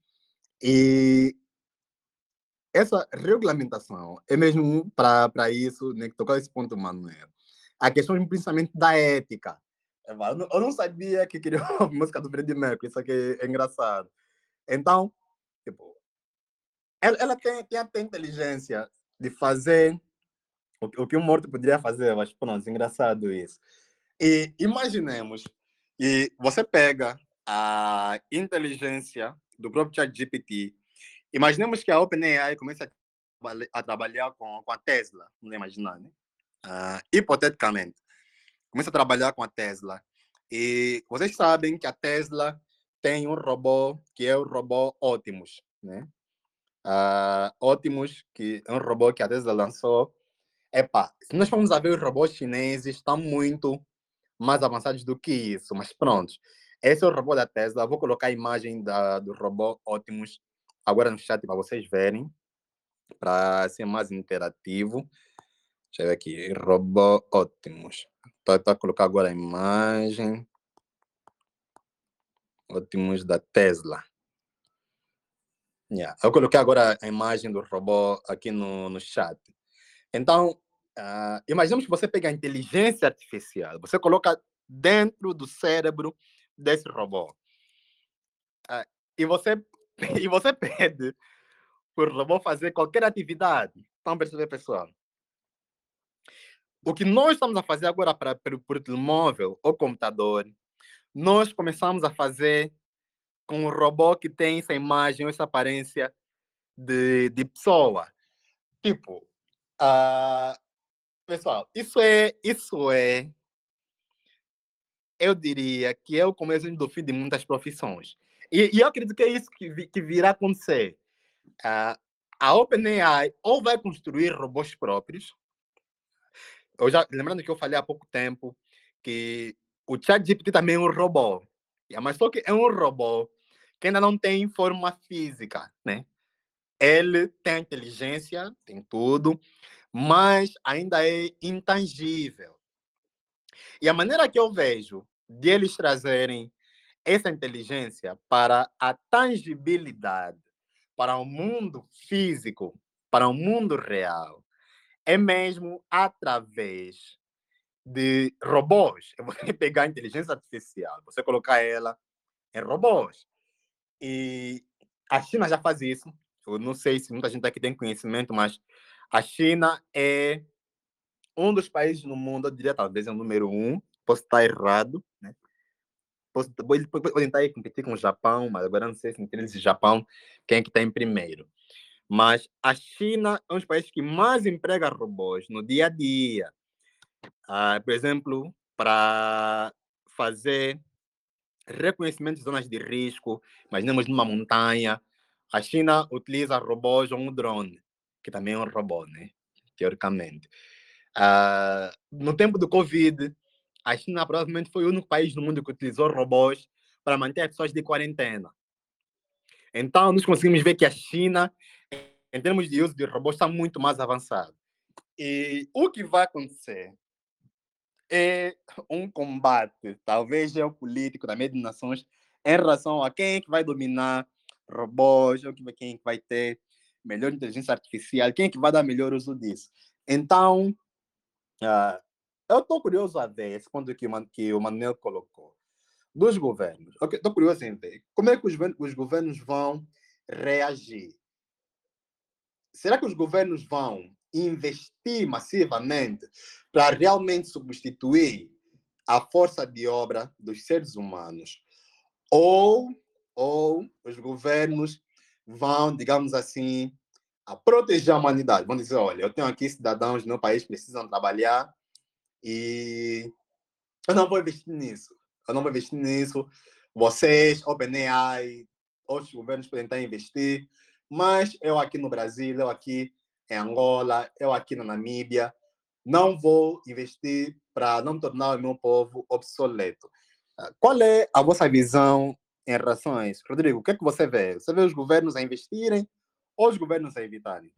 E essa regulamentação é mesmo para isso, né, que tocou esse ponto, Manuel. A questão, principalmente, da ética. Eu não sabia que queria a <laughs> música do Freddie Mercury, isso aqui é engraçado. Então, tipo, ela, ela tem, tem até inteligência de fazer o, o que um morto poderia fazer, mas pronto, engraçado isso. E imaginemos que você pega a inteligência do próprio ChatGPT, imaginemos que a OpenAI comece a, a, trabalhar com, com a Tesla, não imaginar, né? Uh, hipoteticamente, começa a trabalhar com a Tesla. E vocês sabem que a Tesla tem um robô que é o robô Optimus, né? Uh, Optimus, que é um robô que a Tesla lançou Epá, se nós formos a ver os robôs chineses, estão muito mais avançados do que isso, mas pronto. Esse é o robô da Tesla. Vou colocar a imagem da, do robô Optimus agora no chat para vocês verem, para ser mais interativo. Deixa eu ver aqui, robô Optimus. Estou a colocar agora a imagem. Optimus da Tesla. Yeah. Eu coloquei agora a imagem do robô aqui no, no chat. Então, Uh, imaginemos que você pega a inteligência artificial, você coloca dentro do cérebro desse robô. Uh, e, você, <laughs> e você pede para o robô fazer qualquer atividade. Estão percebendo, pessoal? O que nós estamos a fazer agora para, para o telemóvel ou computador, nós começamos a fazer com um robô que tem essa imagem, essa aparência de, de pessoa. Tipo, uh, Pessoal, isso é, isso é, eu diria que é o começo do fim de muitas profissões. E, e eu acredito que é isso que, que virá acontecer. Uh, a OpenAI ou vai construir robôs próprios. Eu já, lembrando que eu falei há pouco tempo que o ChatGPT também é um robô. Mas só que é um robô que ainda não tem forma física, né? Ele tem inteligência, tem tudo, mas ainda é intangível. E a maneira que eu vejo de eles trazerem essa inteligência para a tangibilidade, para o mundo físico, para o mundo real, é mesmo através de robôs. Eu vou <laughs> pegar a inteligência artificial, você colocar ela em robôs. E a China já faz isso. Eu não sei se muita gente aqui tem conhecimento, mas a China é um dos países no mundo, eu diria talvez é o número um, posso estar errado, né? Posso, pode tentar competir com o Japão, mas agora não sei se entre eles e Japão quem é que está em primeiro. Mas a China é um dos países que mais emprega robôs no dia a dia. Ah, por exemplo, para fazer reconhecimento de zonas de risco, imaginemos numa montanha, a China utiliza robôs ou um drone que também é um robô, né? Teoricamente. Uh, no tempo do Covid, a China provavelmente foi o único país no mundo que utilizou robôs para manter as pessoas de quarentena. Então, nós conseguimos ver que a China, em termos de uso de robôs, está muito mais avançada. E o que vai acontecer é um combate, talvez geopolítico, da meio de nações, em relação a quem é que vai dominar robôs, quem é que vai ter melhor inteligência artificial, quem é que vai dar melhor uso disso? Então, uh, eu estou curioso a ver esse ponto que, que o Manuel colocou. Dos governos. Estou okay, curioso em ver como é que os, os governos vão reagir. Será que os governos vão investir massivamente para realmente substituir a força de obra dos seres humanos? Ou, ou os governos vão, digamos assim, a proteger a humanidade. Vão dizer, olha, eu tenho aqui cidadãos no meu país que precisam trabalhar e eu não vou investir nisso. Eu não vou investir nisso. Vocês, OpenAI, outros governos podem estar investir, mas eu aqui no Brasil, eu aqui em Angola, eu aqui na Namíbia, não vou investir para não tornar o meu povo obsoleto. Qual é a vossa visão em relação a isso? Rodrigo, o que é que você vê? Você vê os governos a investirem ou os governos a evitarem?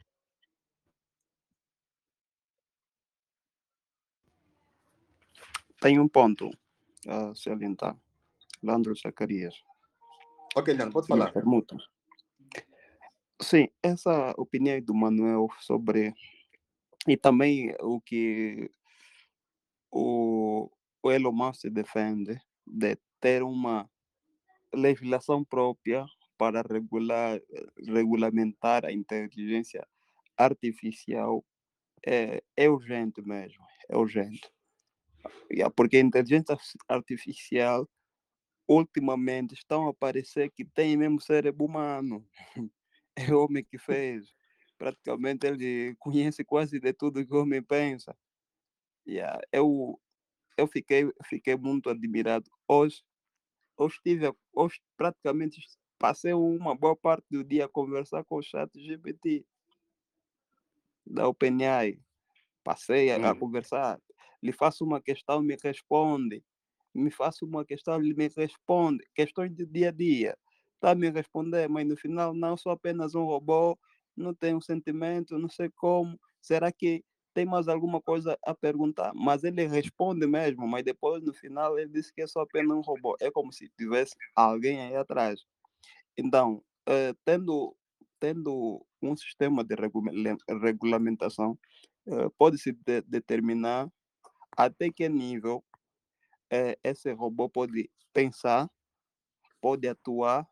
Tem um ponto a salientar. Leandro Zacarias. Ok, Leandro, pode falar. Sim, essa opinião do Manuel sobre. E também o que o, o Elon Musk defende de ter uma legislação própria para regular, regulamentar a inteligência artificial é, é urgente mesmo, é urgente. Porque a inteligência artificial ultimamente estão a parecer que tem mesmo cérebro humano. <laughs> <laughs> É o homem que fez. Praticamente ele conhece quase de tudo que o homem pensa. Yeah, eu, eu fiquei, fiquei muito admirado. Hoje, hoje, tive, hoje praticamente passei uma boa parte do dia a conversar com o chat GPT da OpenAI. Passei a, hum. a conversar. Lhe faço uma questão, me responde me faço uma questão, ele me responde, questões de dia a dia. Está a me responder, mas no final não sou apenas um robô, não tenho sentimento, não sei como. Será que tem mais alguma coisa a perguntar? Mas ele responde mesmo, mas depois no final ele disse que é só apenas um robô. É como se tivesse alguém aí atrás. Então, uh, tendo, tendo um sistema de regulamentação, uh, pode-se de determinar até que nível é, esse robô pode pensar, pode atuar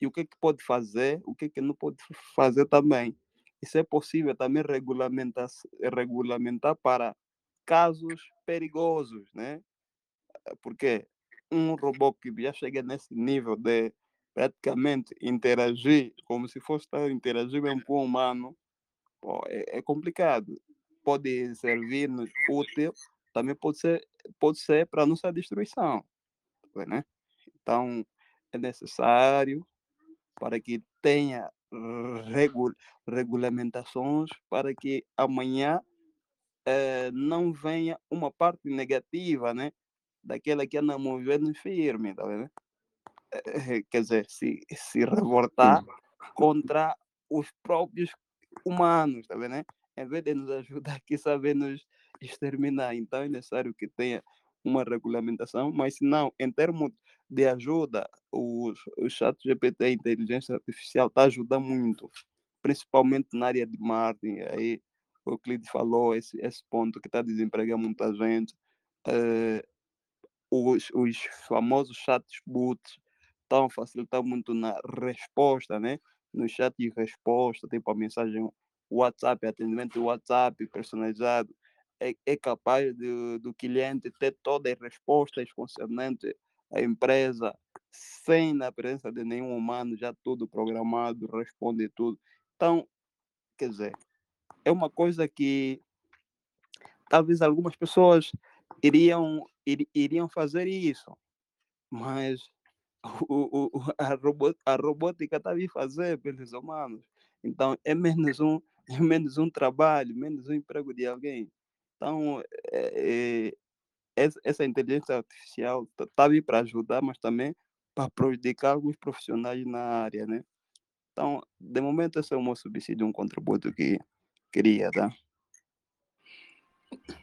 e o que, que pode fazer, o que, que não pode fazer também. Isso é possível também regulamentar, regulamentar para casos perigosos, né? Porque um robô que já chega nesse nível de praticamente interagir como se fosse estar interagir mesmo com o humano, pô, é, é complicado. Pode servir útil, também pode ser pode ser para nossa destruição, né? Então é necessário para que tenha regu regulamentações para que amanhã eh, não venha uma parte negativa, né? Daquela que anda movendo firme, tá vendo? Eh, quer dizer, se, se revoltar contra os próprios humanos, tá vendo? Né? Em vez de nos ajudar <laughs> aqui, saber nos exterminar. Então é necessário que tenha uma regulamentação, mas se não, em termos de ajuda, o, o chat GPT, a inteligência artificial, está ajudando muito, principalmente na área de marketing. Aí o Clide falou esse, esse ponto que está desempregando muita gente. Uh, os, os famosos chatbots estão a facilitar muito na resposta, né? No chat de resposta, tipo a mensagem WhatsApp, atendimento WhatsApp personalizado é, é capaz de, do cliente ter todas as respostas concernentes à empresa, sem a presença de nenhum humano, já tudo programado, responde tudo. Então, quer dizer, é uma coisa que talvez algumas pessoas iriam, ir, iriam fazer isso, mas <laughs> o, o, a, robô, a robótica está a fazer pelos humanos. Então, é menos um, <laughs> é menos um trabalho, menos um emprego de alguém. Então, é, é, essa inteligência artificial está tá ali para ajudar, mas também para prejudicar alguns profissionais na área, né? Então, de momento, esse é o meu subsídio, um contributo que queria dar.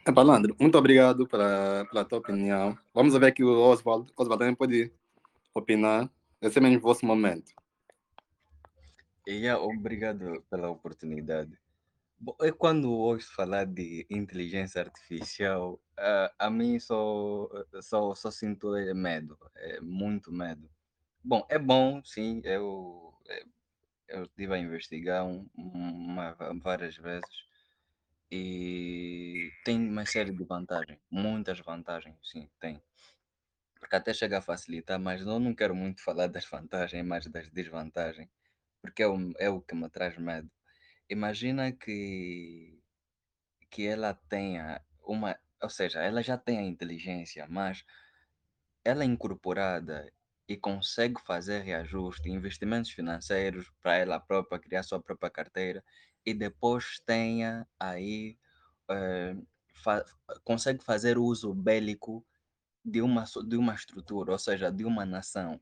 É, Balandro, muito obrigado pela, pela tua opinião. Vamos ver aqui o Oswaldo. Oswaldo também pode opinar. Esse é mesmo o vosso momento. E obrigado pela oportunidade. Bom, é quando ouço falar de inteligência artificial, Uh, a mim só, só, só sinto medo, é muito medo. Bom, é bom, sim, eu, eu estive a investigar um, uma, várias vezes e tem uma série de vantagens, muitas vantagens, sim, tem. Porque até chega a facilitar, mas eu não quero muito falar das vantagens, mas das desvantagens, porque é o, é o que me traz medo. Imagina que, que ela tenha uma ou seja, ela já tem a inteligência, mas ela é incorporada e consegue fazer reajuste, investimentos financeiros para ela própria, criar sua própria carteira e depois tenha aí, eh, fa- consegue fazer uso bélico de uma, de uma estrutura, ou seja, de uma nação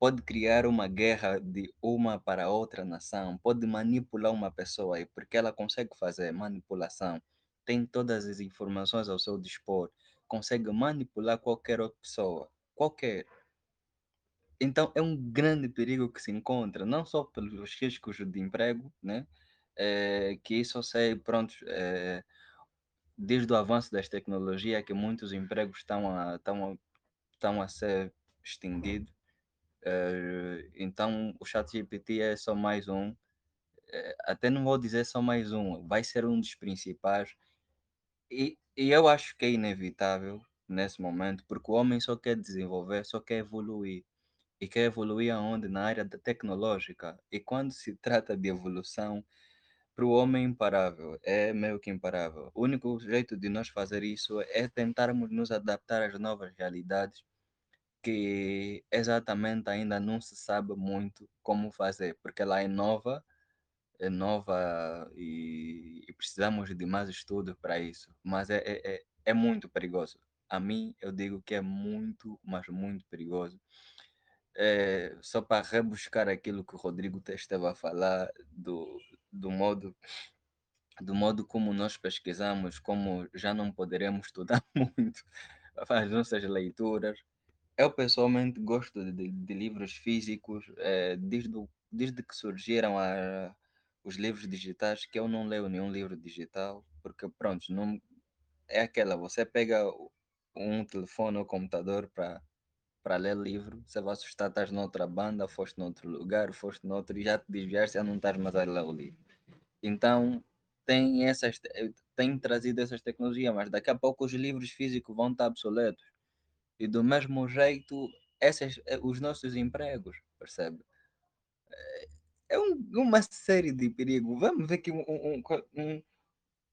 pode criar uma guerra de uma para outra nação, pode manipular uma pessoa, e porque ela consegue fazer manipulação, tem todas as informações ao seu dispor, consegue manipular qualquer outra pessoa, qualquer. Então é um grande perigo que se encontra, não só pelos riscos de emprego, né? É, que isso eu sei, pronto, é, desde o avanço das tecnologias que muitos empregos estão a, estão a, estão a ser extinguidos, então o ChatGPT é só mais um, eh, até não vou dizer só mais um, vai ser um dos principais. E, e eu acho que é inevitável nesse momento, porque o homem só quer desenvolver, só quer evoluir. E quer evoluir aonde? Na área tecnológica. E quando se <laughs> trata de evolução, para o homem é imparável, é meio que imparável. O único jeito de nós fazer isso é tentarmos nos adaptar às novas realidades que exatamente ainda não se sabe muito como fazer, porque ela é nova, é nova e, e precisamos de mais estudo para isso. Mas é, é, é, é muito perigoso. A mim, eu digo que é muito, mas muito perigoso. É, só para rebuscar aquilo que o Rodrigo esteve a falar do, do modo do modo como nós pesquisamos, como já não poderemos <laughs> estudar muito as nossas leituras, eu pessoalmente gosto de, de livros físicos, eh, desde, o- desde que surgiram a- os livros digitais, que eu não leio nenhum livro digital, porque pronto, não, é aquela, você pega um telefone ou computador para para ler livro, você vai assustar, estás noutra banda, foste noutro lugar, foste noutro e já te desviaste, já não estás mais a ler o livro. Então, tem essas, tem trazido essas tecnologias, mas daqui a pouco os livros físicos vão estar obsoletos. E do mesmo jeito, essas, eh, os nossos empregos, percebe? É um- uma série de perigos. Vamos ver que um- um- um-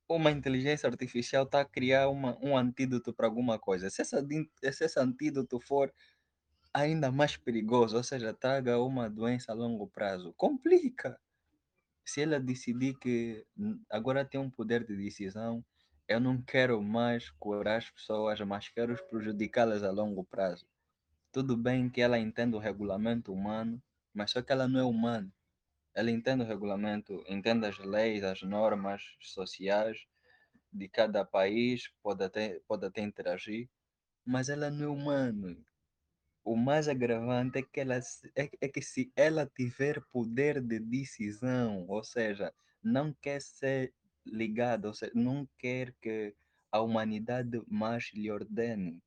uma inteligência artificial está a criar uma, um antídoto para alguma coisa. Se esse, adi- se esse antídoto for ainda mais perigoso, ou seja, traga uma doença a longo prazo, complica. Se ela decidir que agora tem um poder de decisão, eu não quero mais curar as pessoas, mas quero prejudicá-las a longo prazo. Tudo bem que ela entende o regulamento humano, mas só que ela não é humana. Ela entende o regulamento, entende as leis, as normas sociais de cada país, pode até, pode até interagir, mas ela não é humana. O mais agravante é que, ela, é, é que se ela tiver poder de decisão, ou seja, não quer ser ligada, ou seja, não quer que a humanidade mais lhe ordene,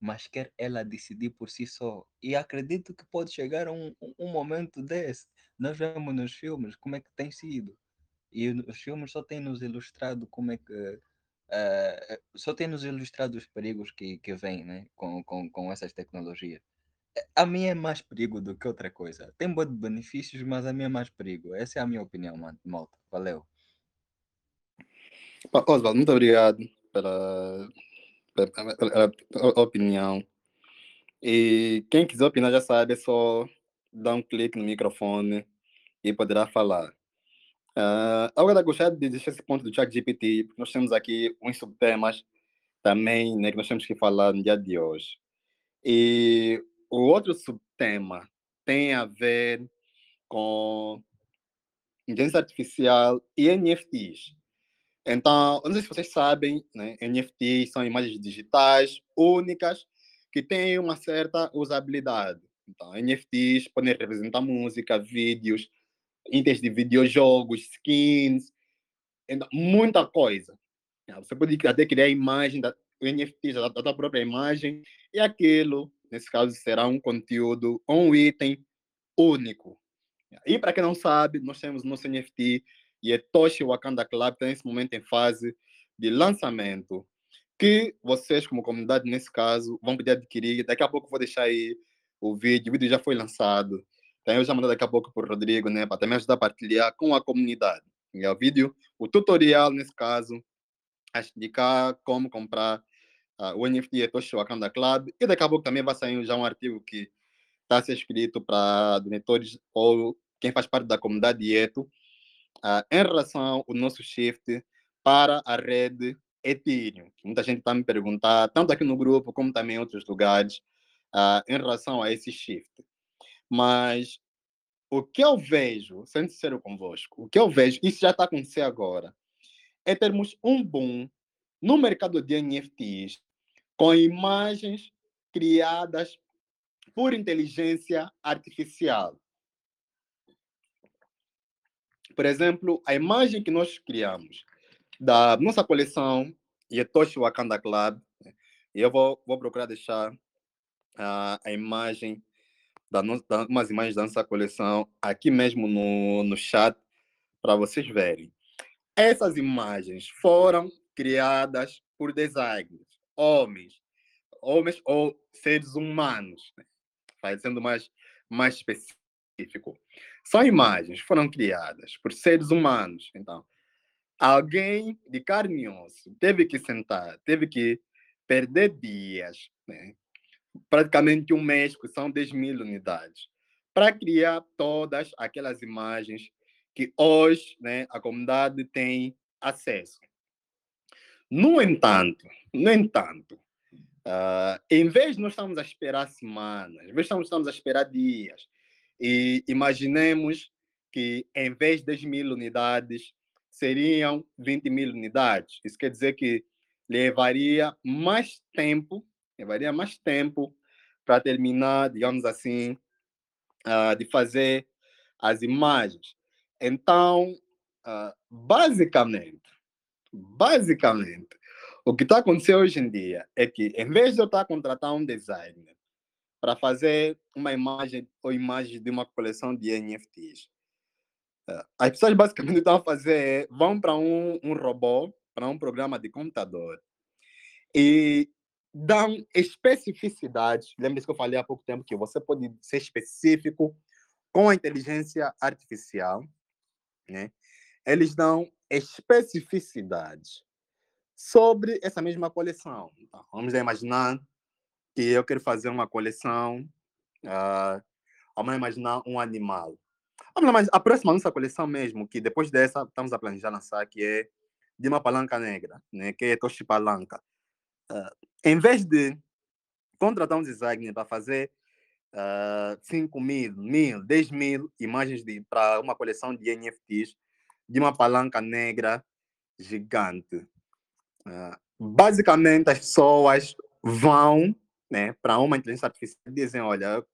mas quer ela decidir por si só. E acredito que pode chegar um, um momento desse. Nós vemos nos filmes como é que tem sido. E os filmes só têm nos ilustrado como é que. eh, só têm nos ilustrado os perigos que, que vêm né, com, com, com essas tecnologias. A minha é mais perigo do que outra coisa. Tem bons benefícios, mas a minha é mais perigo. Essa é a minha opinião, mano. Malta. Valeu. Oswaldo, muito obrigado pela, pela, pela- pela opinião. E quem quiser opinar já sabe, é só dar um clique no microfone e poderá falar. Ah, agora, gostaria de deixar esse ponto do chat GPT, porque nós temos aqui uns subtemas também né, que nós temos que falar no dia de hoje. E o outro subtema tem a ver com inteligência artificial e NFTs. Então, não sei se vocês sabem, né, NFTs são imagens digitais únicas que têm uma certa usabilidade. Então, NFTs podem representar música, vídeos, itens de videojogos, skins, muita coisa. Você pode até criar imagem da, NFT da, da própria imagem, e aquilo, nesse caso, será um conteúdo, um item único. E para quem não sabe, nós temos nosso NFT e é Wakanda Club, está nesse momento em fase de lançamento, que vocês, como comunidade, nesse caso, vão poder adquirir. Daqui a pouco vou deixar aí o vídeo, o vídeo já foi lançado. Então eu já mandei daqui a pouco para o Rodrigo, né, para também ajudar a partilhar com a comunidade. E é o vídeo, o tutorial, nesse caso, a explicar como comprar uh, o NFT Etoshi Wakanda Club. E daqui a pouco também vai sair já um artigo que está a ser escrito para diretores ou quem faz parte da comunidade Eto uh, em relação ao nosso shift para a rede Ethereum. Muita gente está me perguntando, tanto aqui no grupo como também em outros lugares, uh, em relação a esse shift. Mas o que eu vejo, sendo sincero convosco, o que eu vejo, isso já está acontecendo agora, é termos um boom no mercado de NFTs com imagens criadas por inteligência artificial. Por exemplo, a imagem que nós criamos da nossa coleção Yetoshi Wakanda Club, e eu vou, vou procurar deixar uh, a imagem da, no, da umas imagens da nossa coleção aqui mesmo no, no chat para vocês verem. Essas imagens foram criadas por designers, homens, homens ou seres humanos, né? sendo mais, mais específico. São imagens foram criadas por seres humanos. Então, alguém de carne e osso teve que sentar, teve que perder dias, né? praticamente um mês, que são 10 mil unidades, para criar todas aquelas imagens que hoje né, a comunidade tem acesso. No entanto, no entanto, uh, em vez de nós estamos a esperar semanas, em vez de nós estamos a esperar dias, e imaginemos que em vez de 10 mil unidades, seriam 20 mil unidades. Isso quer dizer que levaria mais tempo levaria mais tempo para terminar, digamos assim, uh, de fazer as imagens. Então, uh, basicamente, basicamente, o que está acontecendo hoje em dia é que, em vez de eu estar tá contratando um designer para fazer uma imagem ou imagem de uma coleção de NFTs, ah, as pessoas <laughs> basicamente estão a fazer, vão para um, um robô, para um programa de computador, e dão especificidade. Lembre-se que eu falei há pouco tempo que você pode ser específico com a inteligência artificial, né? Eles dão especificidade sobre essa mesma coleção. Então, vamos imaginar que eu quero fazer uma coleção, uh, vamos imaginar um animal. Vamos imaginar, a próxima nossa coleção mesmo, que depois dessa estamos a planejar lançar, que é de uma palanca negra, né? que é Toshi Palanca. Uh, em vez de contratar um designer para fazer uh, 5 mil, mil, 10 mil imagens para uma coleção de NFTs de uma palanca negra gigante. Uh, basicamente, as pessoas vão né, para uma inteligência artificial dizem: olha,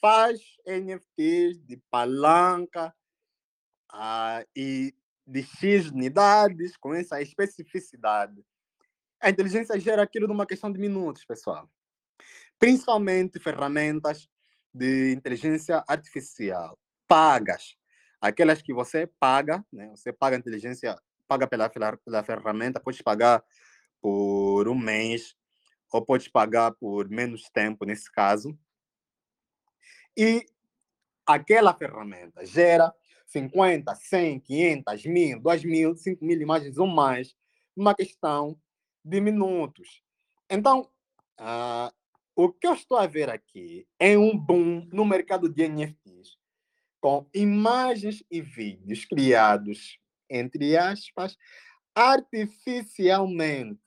faz NFTs de palanca uh, e de X unidades com essa especificidade. A inteligência gera aquilo numa questão de minutos, pessoal. Principalmente ferramentas de inteligência artificial pagas. Aquelas que você paga, né? você paga a inteligência, paga pela, pela, pela ferramenta, pode pagar por um mês, ou pode pagar por menos tempo, nesse caso. E aquela ferramenta gera 50, 100, 500, 1000, 2000, 5000 imagens ou mais, uma questão de minutos. Então, uh, o que eu estou a ver aqui é um boom no mercado de NFTs, com imagens e vídeos criados, entre aspas, artificialmente.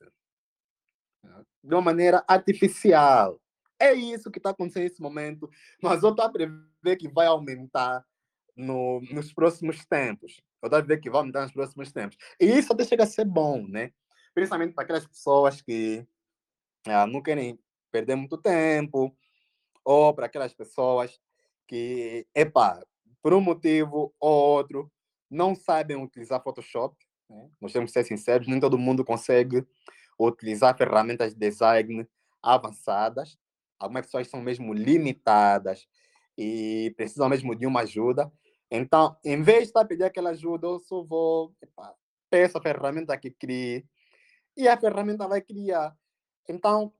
De uma maneira artificial. É isso que está acontecendo nesse momento, mas eu estou a prever que vai aumentar no, nos próximos tempos. Eu estou a ver que vai aumentar nos próximos tempos. E isso até chega a ser bom, né? principalmente para aquelas pessoas que ah, não querem perder muito tempo, ou para aquelas pessoas que, epa, por um motivo ou outro, não sabem utilizar Photoshop. Né? Nós temos que ser sinceros, nem todo mundo consegue utilizar ferramentas de design avançadas. Algumas pessoas são mesmo limitadas e precisam mesmo de uma ajuda. Então, em vez de estar pedir aquela ajuda, eu só vou epa, peço a ferramenta que crie e a ferramenta vai criar. Então,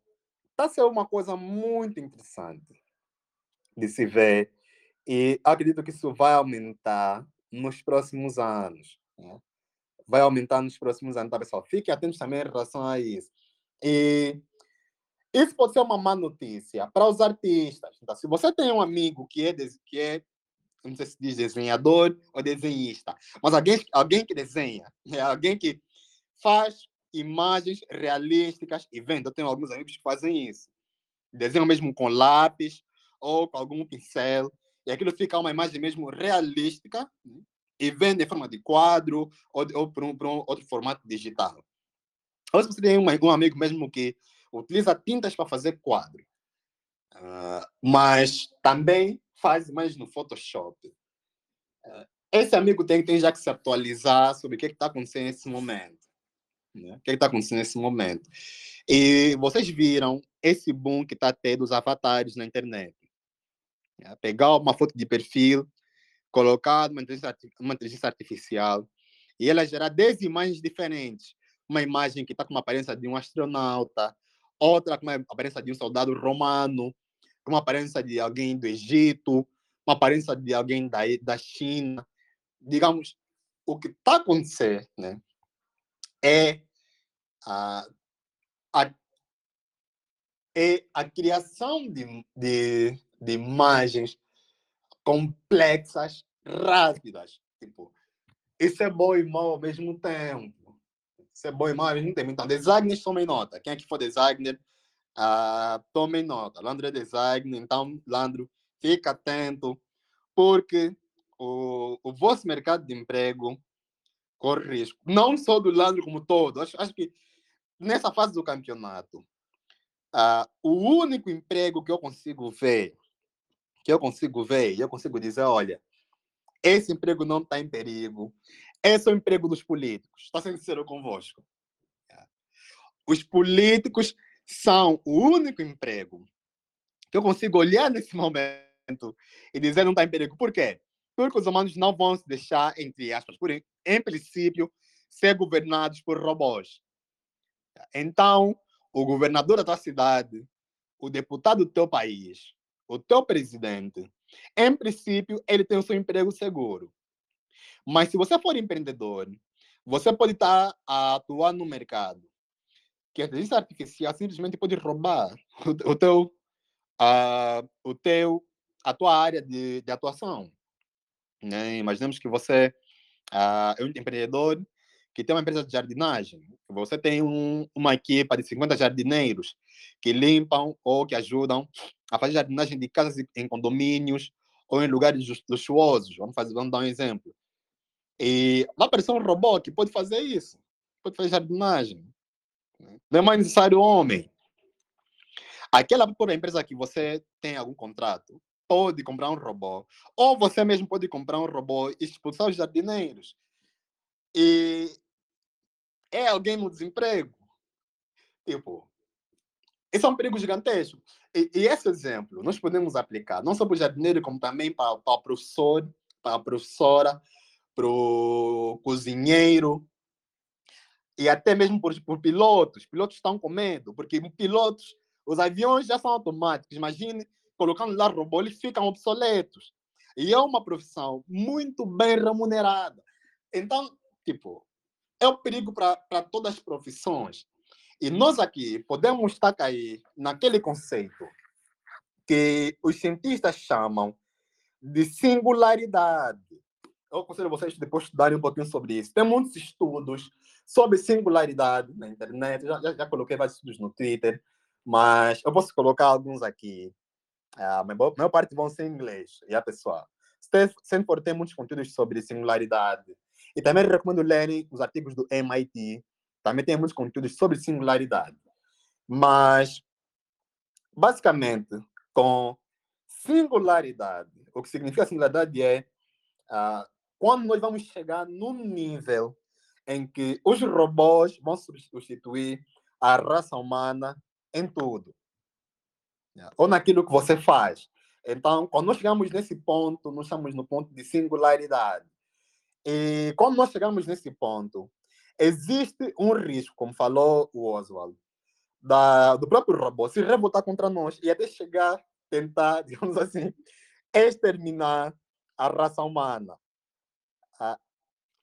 está ser uma coisa muito interessante de se ver e acredito que isso vai aumentar nos próximos anos. Né? Vai aumentar nos próximos anos, tá, pessoal? Fiquem atentos também em relação a isso. E isso pode ser uma má notícia para os artistas. Então, se você tem um amigo que é, que é não sei se diz desenhador ou desenhista, mas alguém, alguém que desenha, é alguém que faz imagens realísticas e vende. Eu tenho alguns amigos que fazem isso. Desenham mesmo com lápis ou com algum pincel e aquilo fica uma imagem mesmo realística né? E vende em forma de quadro ou, ou por, um, um outro formato digital. Ou se você tem um, um amigo mesmo que utiliza tintas para fazer quadro, uh, mas também faz mais no Photoshop. Uh, esse amigo tem, tem já que se atualizar sobre o que está acontecendo nesse momento. Né? O que está acontecendo nesse momento. E vocês viram esse boom que está tendo dos avatares na internet. É, pegar uma foto de perfil, colocar uma inteligência, uma inteligência artificial e ela gerar 10 imagens diferentes. Uma imagem que está com uma aparência de um astronauta, outra com uma aparência de um soldado romano, uma aparência de alguém do Egito, uma aparência de alguém da, da China. Digamos, o que está acontecendo né, é a, a, é a criação de, de, de imagens complexas, rápidas. Tipo, isso é bom e mal ao mesmo tempo. Isso é bom e mal ao mesmo tempo. Então, designers tomem nota. Quem é que for designer, uh, tomem nota. Landro é designer, então, Landro, fica atento, porque o, o vosso mercado de emprego corre risco. Não só do Landro como todo. Acho, acho que nessa fase do campeonato, uh, o único emprego que eu consigo ver que eu consigo ver e eu consigo dizer, olha, esse emprego não está em perigo. Esse é o emprego dos políticos. Estou sendo sincero convosco. Os políticos são o único emprego que eu consigo olhar nesse momento e dizer não está em perigo. Por quê? Porque os humanos não vão se deixar, entre aspas, por, em princípio, ser governados por robôs. Então, o governador da tua cidade, o deputado do teu país, o teu presidente, em princípio, ele tem o seu emprego seguro. Mas se você for empreendedor, você pode estar a atuar no mercado, que a inteligência artificial simplesmente pode roubar o, teu, uh, o teu, a tua área de, de atuação. Né? Imaginemos que você uh, é um empreendedor que tem uma empresa de jardinagem. Você tem um, uma equipa de 50 jardineiros que limpam ou que ajudam a fazer jardinagem de casas em condomínios ou em lugares luxuosos. Vamos, fazer, vamos dar um exemplo. E vai aparecer um robô que pode fazer isso. Pode fazer jardinagem. Não é mais necessário homem. Aquela por empresa que você tem algum contrato pode comprar um robô. Ou você mesmo pode comprar um robô e expulsar os jardineiros. E é alguém no desemprego. Tipo, esse é um perigo gigantesco. E, e, esse exemplo nós podemos aplicar não só para o jardineiro, como também para, para o professor, para a professora, para o cozinheiro e até mesmo por, por pilotos. Pilotos estão com medo, porque pilotos, os aviões já são automáticos. Imagine colocando lá robô, eles ficam obsoletos. E é uma profissão muito bem remunerada. Então, tipo, é um perigo para todas as profissões. E nós aqui podemos estar aí naquele conceito que os cientistas chamam de singularidade. Eu aconselho vocês depois estudarem um pouquinho sobre isso. Tem muitos estudos sobre singularidade na internet. Já, já, já coloquei vários estudos no Twitter, mas eu posso colocar alguns aqui. A maior parte vão ser em inglês. E a pessoa, sempre ter muitos conteúdos sobre singularidade. E também recomendo lerem os artigos do MIT, também tem muitos conteúdos sobre singularidade. Mas, basicamente, com singularidade, o que significa singularidade é uh, quando nós vamos chegar num nível em que os robôs vão substituir a raça humana em tudo. Ou naquilo que você faz. Então, quando nós chegamos nesse ponto, nós estamos no ponto de singularidade. E quando nós chegamos nesse ponto, existe um risco, como falou o Oswald, da, do próprio robô se revoltar contra nós e até chegar, tentar, <laughs> digamos assim, exterminar a raça humana. Ah,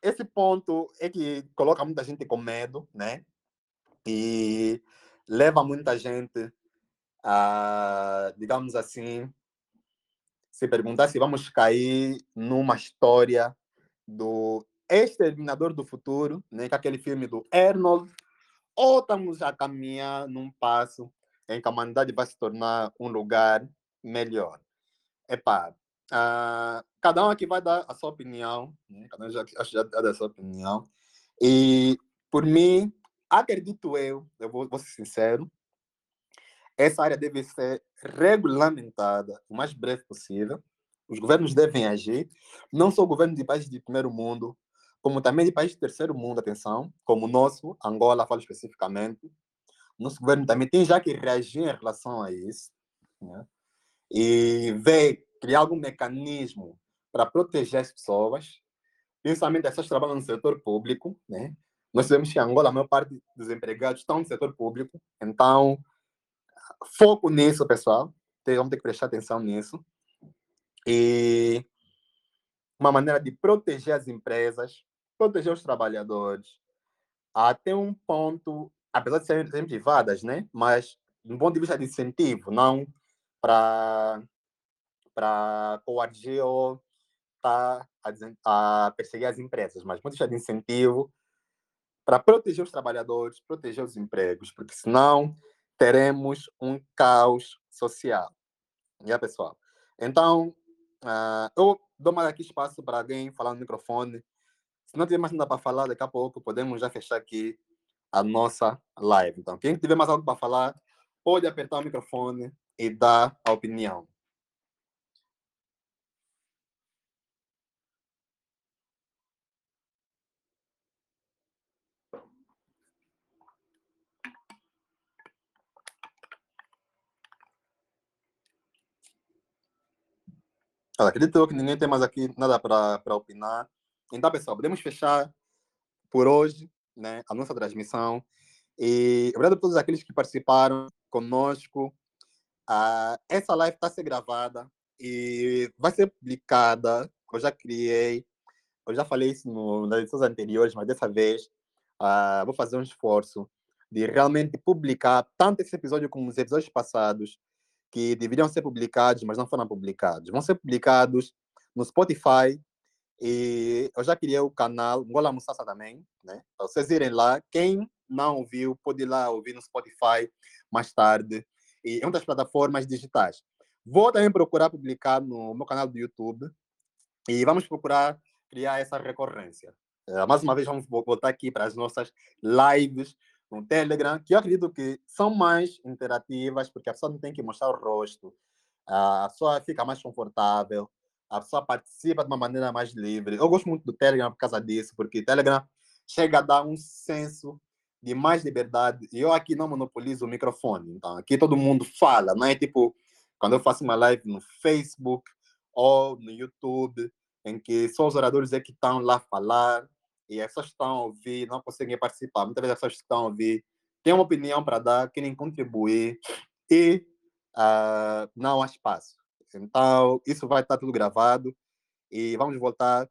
esse ponto é que coloca muita gente com medo, né? E leva muita gente a, digamos assim, se perguntar se vamos cair numa história do Exterminador do Futuro, né, que é aquele filme do Arnold, ou estamos a caminhar num passo em que a humanidade vai se tornar um lugar melhor. Epá, uh, cada um aqui vai dar a sua opinião, né? cada um já, já dá a sua opinião, e por mim, acredito eu, eu vou, vou ser sincero, essa área deve ser regulamentada o mais breve possível. Os governos devem agir, não só o governo de países de primeiro mundo, como também de países de terceiro mundo, atenção, como o nosso, Angola, falo especificamente. Nosso governo também tem já que reagir em relação a isso. Né? E ver, criar algum mecanismo para proteger as pessoas, principalmente essas que trabalham no setor público. Né? Nós sabemos que em Angola a maior parte dos empregados estão no setor público, então foco nisso, pessoal. Vamos ter que prestar atenção nisso. E uma maneira de proteger as empresas, proteger os trabalhadores, até um ponto, apesar de serem, privadas, né? mas do ponto de vista de incentivo, não para para coagir ou tá a, a, perseguir as empresas, mas ponto de incentivo para proteger os trabalhadores, proteger os empregos, porque senão teremos um caos social. Yeah, pessoal? Então, uh, eu dou mais aqui espaço para alguém falar no microfone. Se não tiver mais nada para falar, daqui a pouco podemos já fechar aqui a nossa live. Então, quem tiver mais algo para falar, pode apertar o microfone e dar a opinião. Acredito que ninguém tem mais aqui nada para opinar. Então, pessoal, podemos fechar por hoje né, a nossa transmissão. E obrigado a todos aqueles que participaram conosco. Uh, essa live está a ser gravada e vai ser publicada. Eu já criei, eu já falei isso no, nas edições anteriores, mas dessa vez uh, vou fazer um esforço de realmente publicar tanto esse episódio como os episódios passados que deveriam ser publicados, mas não foram publicados. Vão ser publicados no Spotify e eu já criei o canal Ngola Mussassa também, né? Para vocês irem lá. Quem não ouviu, pode ir lá ouvir no Spotify mais tarde e em outras plataformas digitais. Vou também procurar publicar no meu canal do YouTube e vamos procurar criar essa recorrência. Eh, mais uma vez, vamos voltar aqui para as nossas lives no Telegram, que eu acredito que são mais interativas, porque a pessoa não tem que mostrar o rosto, a pessoa fica mais confortável, a pessoa participa de uma maneira mais livre. Eu gosto muito do Telegram por causa disso, porque o Telegram chega a dar um senso de mais liberdade. E eu aqui não monopolizo o microfone, então aqui todo mundo fala, não é tipo quando eu faço uma live no Facebook ou no YouTube, em que só os oradores é que estão lá falar, e as pessoas estão a ouvir, não conseguem participar. Muitas vezes as pessoas estão a ouvir, têm uma opinião para dar, querem contribuir e uh, não há espaço. Então, isso vai estar tudo gravado e vamos voltar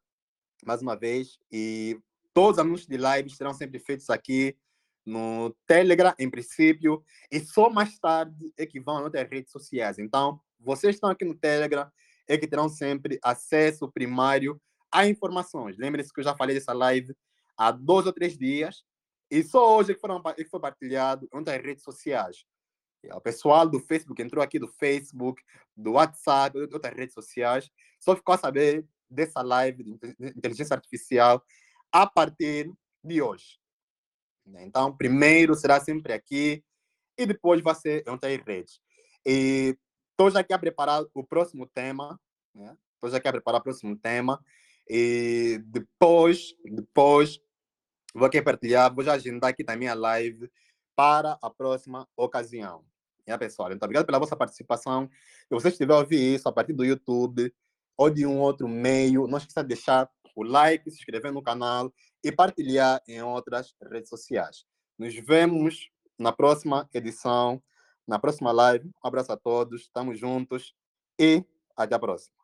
mais uma vez. E todos os anúncios de lives serão sempre feitos aqui no Telegram, em princípio, e só mais tarde é que vão a outras redes sociais. Então, vocês estão aqui no Telegram, é que terão sempre acesso primário há informações. Lembre-se que eu já falei dessa live há dois ou três dias e só hoje que, foram, que foi partilhado em outras redes sociais. O pessoal do Facebook entrou aqui do Facebook, do WhatsApp, de outras redes sociais, só ficou a saber dessa live de inteligência artificial a partir de hoje. Então, primeiro será sempre aqui e depois vai ser em outras redes. E estou já aqui a preparar o próximo tema, né? Estou já aqui a preparar o próximo tema. E depois, depois, vou aqui partilhar, vou já agendar aqui na minha live para a próxima ocasião. É, pessoal, muito obrigado pela vossa participação. Se você estiver a ouvir isso a partir do YouTube ou de um outro meio, não esqueça de deixar o like, se inscrever no canal e partilhar em outras redes sociais. Nos vemos na próxima edição, na próxima live. Um abraço a todos, estamos juntos e até a próxima.